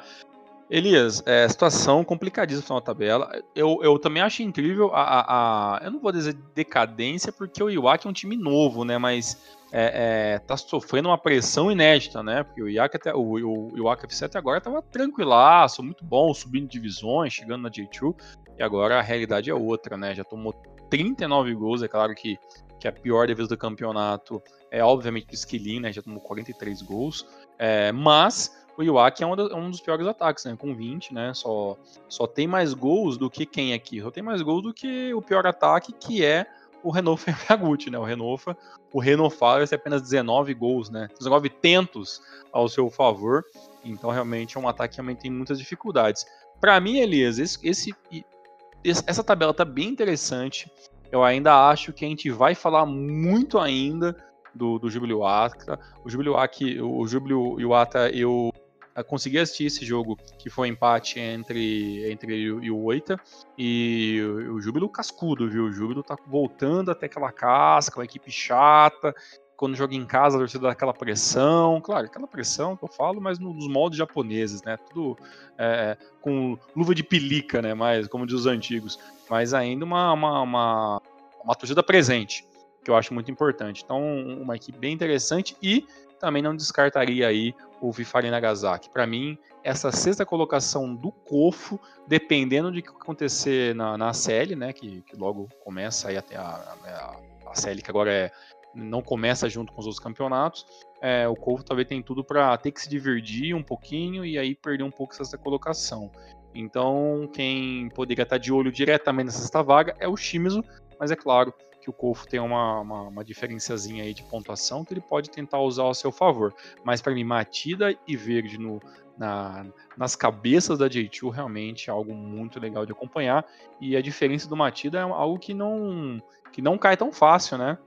Elias, é, situação complicadíssima na tabela. Eu, eu também acho incrível a, a, a, Eu não vou dizer decadência, porque o Iwaki é um time novo, né? Mas é, é, tá sofrendo uma pressão inédita, né? Porque o Iwaki até, o, o, Iwaki FC até agora tava tranquilaço, muito bom, subindo divisões, chegando na J2. E agora a realidade é outra, né? Já tomou 39 gols, é claro que, que a pior defesa do campeonato é obviamente o Skillin, né? Já tomou 43 gols. É, mas o Iwaki é um, é um, dos piores ataques, né? Com 20, né? Só, só tem mais gols do que quem aqui? Só tem mais gols do que o pior ataque, que é o Renault Ferragutti, né? O Renault, o Renault Fire tem apenas 19 gols, né? 19 tentos ao seu favor. Então, realmente, é um ataque que realmente tem muitas dificuldades. Para mim, Elias, esse, esse, essa tabela tá bem interessante. Eu ainda acho que a gente vai falar muito ainda do, do Júbilo Iwata. O Júbilo o Júbilo Iwata, eu consegui assistir esse jogo, que foi um empate entre, entre o, e o Oita, e o, Júbilo cascudo, viu? O Júbilo tá voltando até aquela casca, uma equipe chata, quando joga em casa, a torcida dá aquela pressão, claro, aquela pressão que eu falo, mas nos moldes japoneses, né? Tudo é, com luva de pelica, né? Mais, como diz os antigos, mas ainda uma, uma, uma, uma torcida presente, que eu acho muito importante. Então, uma equipe bem interessante e também não descartaria aí o Vifari Nagasaki. Para mim, essa sexta colocação do Kofo, dependendo de que acontecer na, na série, né, que, que logo começa aí até a, a, a série que agora é, não começa junto com os outros campeonatos, é, o Kofo talvez tem tudo para ter que se divertir um pouquinho e aí perder um pouco essa colocação. Então, quem poderia estar de olho diretamente nessa sexta vaga é o Shimizu, mas é claro, que o Kofo tem uma, uma, uma diferenciazinha aí de pontuação que ele pode tentar usar ao seu favor. Mas para mim, Matida e Verde no, na, nas cabeças da J2 realmente é algo muito legal de acompanhar. E a diferença do Matida é algo que não, que não cai tão fácil, né?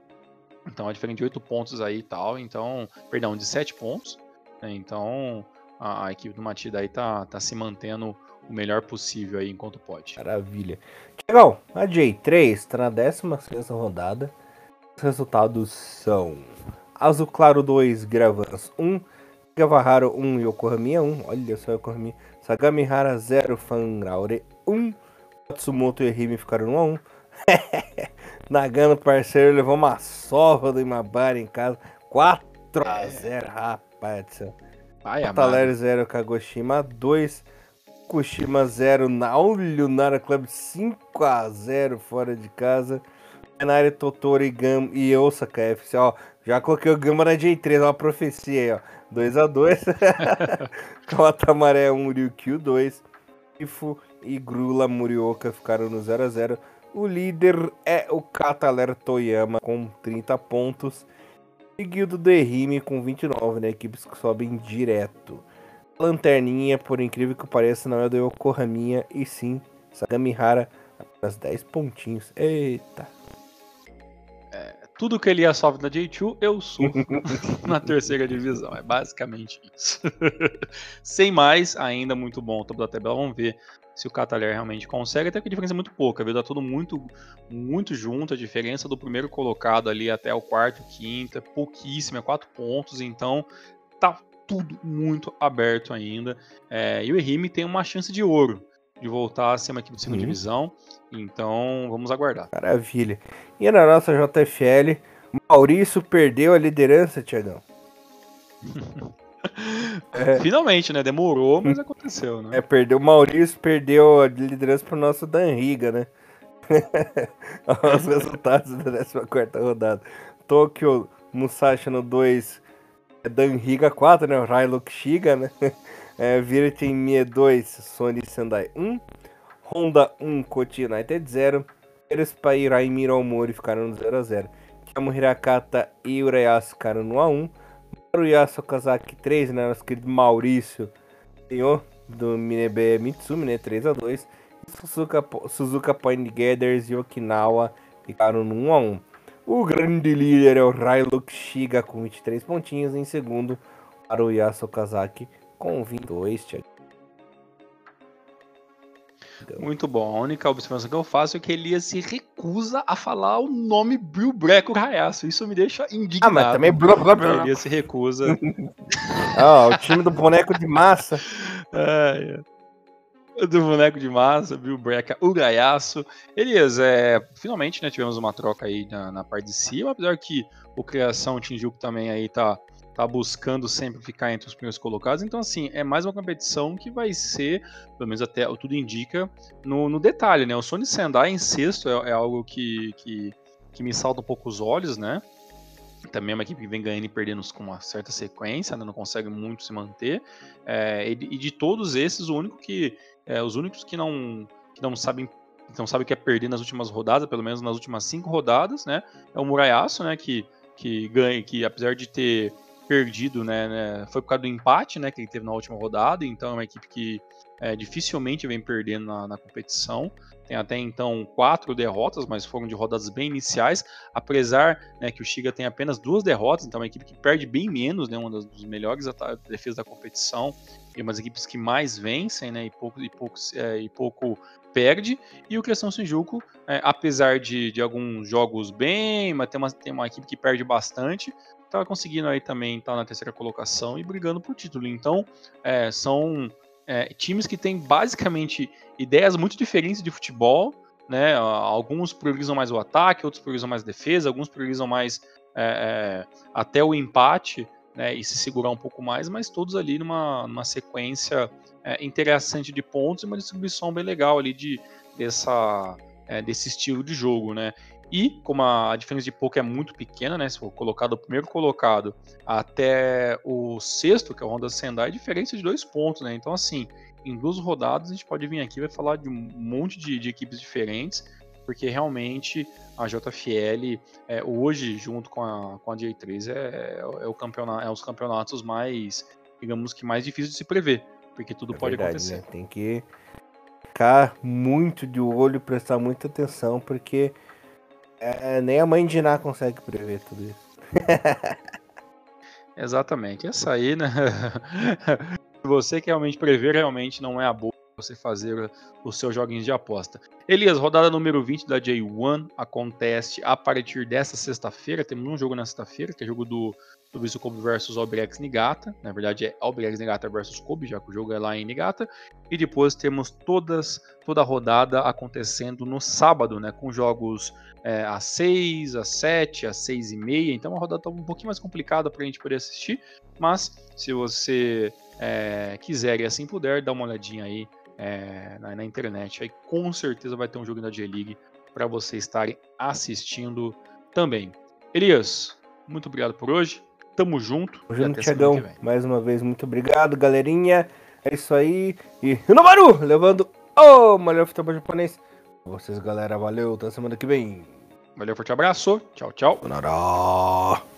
Então, a diferença de 8 pontos aí e tal. Então, perdão, de 7 pontos. Né? Então, a, a, equipe do Matida aí tá, tá se mantendo o melhor possível aí enquanto pode. Maravilha. Tiagão, a J3 está na 16 rodada. Os resultados são Azul Claro 2, Gravans 1, Gavaharo 1, Yokohama 1, olha só Yokohama, Sagamihara 0, Fangraure 1, Matsumoto e Rime ficaram 1 a 1. Nagano, parceiro, levou uma sova do Imabari em casa, 4 a 0, rapaz do céu. Taler 0, Kagoshima 2, Fukushima 0, Naulio Nara Club 5 a 0 fora de casa. Renari Totoro e, Gam e Osaka FC, ó. Já coloquei o Gamba na J3, ó, a profecia aí, ó. 2x2. Kawatamaré 1, Ryukyu 2. Ifu e Grula Murioka ficaram no 0x0. O líder é o Kataler Toyama com 30 pontos. Seguido do Erime com 29, né? Equipes que sobem direto. Lanterninha, por incrível que pareça, não é do Yokohaminha, e sim Sagamihara, apenas 10 pontinhos. Eita. É, tudo que ele sofre na J2, eu sofro na terceira divisão. É basicamente isso. Sem mais, ainda muito bom o topo da tabela. Vamos ver se o Cataler realmente consegue, até que a diferença é muito pouca, viu? Tá tudo muito, muito junto, a diferença do primeiro colocado ali até o quarto, quinto, é pouquíssima, é quatro pontos, então tá tudo muito aberto ainda. É, e o Erime tem uma chance de ouro de voltar a ser uma equipe de segunda uhum. divisão, então vamos aguardar. Maravilha. E na nossa JFL, Maurício perdeu a liderança, Tiagão. É. Finalmente, né? Demorou, mas aconteceu, né? É, perdeu o Maurício, perdeu a liderança pro nosso Dan Riga, né? Os resultados da 14 rodada. Tokyo Musashi no 2, é Dan Riga 4, né? Railuk Shiga, né? É, Virten Mie 2, Sony Sendai 1. Honda 1, Koti United 0. Erespai Raimiro Omori ficaram no 0x0. Kamo Hirakata e Urayasu ficaram no 1x1 o Yasuo Okazaki 3, né? Nosso querido Maurício ganhou do Minebe Mitsumi, né? 3x2. Suzuka, Suzuka Point Gathers e Okinawa ficaram no 1x1. O grande líder é o Railuk Shiga com 23 pontinhos. Em segundo, para o Yasuo Okazaki com 22, Thiago. Muito bom. A única observação que eu faço é que Elias se recusa a falar o nome Bill Breco Raiaço. Isso me deixa indignado. Ah, mas também blá, blá, blá. Elias se recusa. ah, o time do boneco de massa. É, é. Do boneco de massa, Bill Breca, o Gaiaço. Elias, é, finalmente né, tivemos uma troca aí na, na parte de cima, apesar que o Criação Tinjuco também aí tá tá buscando sempre ficar entre os primeiros colocados. Então, assim, é mais uma competição que vai ser, pelo menos até o tudo indica, no, no detalhe, né? O Sony Sendai em sexto é, é algo que, que, que, me salta um pouco os olhos, né? Também é uma equipe que vem ganhando e perdendo com uma certa sequência, né? não consegue muito se manter. É, e, de, todos esses, o único que. É, os únicos que não, que não sabem não sabe que é perder nas últimas rodadas, pelo menos nas últimas cinco rodadas, né? É o Muraiaço, né? Que, que ganha, que apesar de ter perdido, né, né, Foi por causa do empate, né? Que ele teve na última rodada. Então é uma equipe que é, dificilmente vem perdendo na, na, competição. Tem até então quatro derrotas, mas foram de rodadas bem iniciais. Apesar né, que o Shiga tem apenas duas derrotas, então é uma equipe que perde bem menos, né? Uma das dos melhores defesas da competição. E umas equipes que mais vencem, né? E pouco, e pouco, é, e pouco perde. E o Criação Shinjuku, é, apesar de, de alguns jogos bem, mas tem uma, tem uma equipe que perde bastante, tá conseguindo aí também estar tá na terceira colocação e brigando por título. Então, é, são é, times que têm basicamente ideias muito diferentes de futebol, né? Alguns priorizam mais o ataque, outros priorizam mais a defesa, alguns priorizam mais é, é, até o empate, né? E se segurar um pouco mais, mas todos ali numa, numa sequência é, interessante de pontos e uma distribuição bem legal ali de, dessa, é, desse estilo de jogo, né? E como a diferença de pouco é muito pequena, né? Se for colocar do primeiro colocado até o sexto, que é o Honda Sendai, é diferença de dois pontos, né? Então, assim, em duas rodadas a gente pode vir aqui e vai falar de um monte de, de equipes diferentes, porque realmente a JFL é, hoje, junto com a, com a J3, é, é, o campeonato, é os campeonatos mais, digamos que mais difíceis de se prever, porque tudo é pode verdade, acontecer. Né? Tem que ficar muito de olho, prestar muita atenção, porque é, é, nem a mãe de Ná consegue prever tudo isso. Exatamente. Essa aí, né? você que realmente prever, realmente não é a boa você fazer os seus joguinhos de aposta. Elias, rodada número 20 da J1 acontece a partir dessa sexta-feira. Temos um jogo na sexta-feira, que é jogo do, do Visto Kobe versus Albrex Nigata. Na verdade é Albrex Nigata versus Kobe, já que o jogo é lá em Nigata. E depois temos todas, toda a rodada acontecendo no sábado, né? Com jogos é, às 6, às 7, às 6 e meia. Então a rodada está um pouquinho mais complicada para a gente poder assistir. Mas se você é, quiser e assim puder, dá uma olhadinha aí é, na, na, internet. Aí com certeza vai ter um jogo da J-League para vocês estarem assistindo também. Elias, muito obrigado por hoje. Tamo junto. Tamo junto, Tiagão. Mais uma vez, muito obrigado, galerinha. É isso aí. E Nomaru, levando o melhor futebol japonês. Vocês, galera. Valeu. Até semana que vem. Valeu, forte abraço. Tchau, tchau. Nara.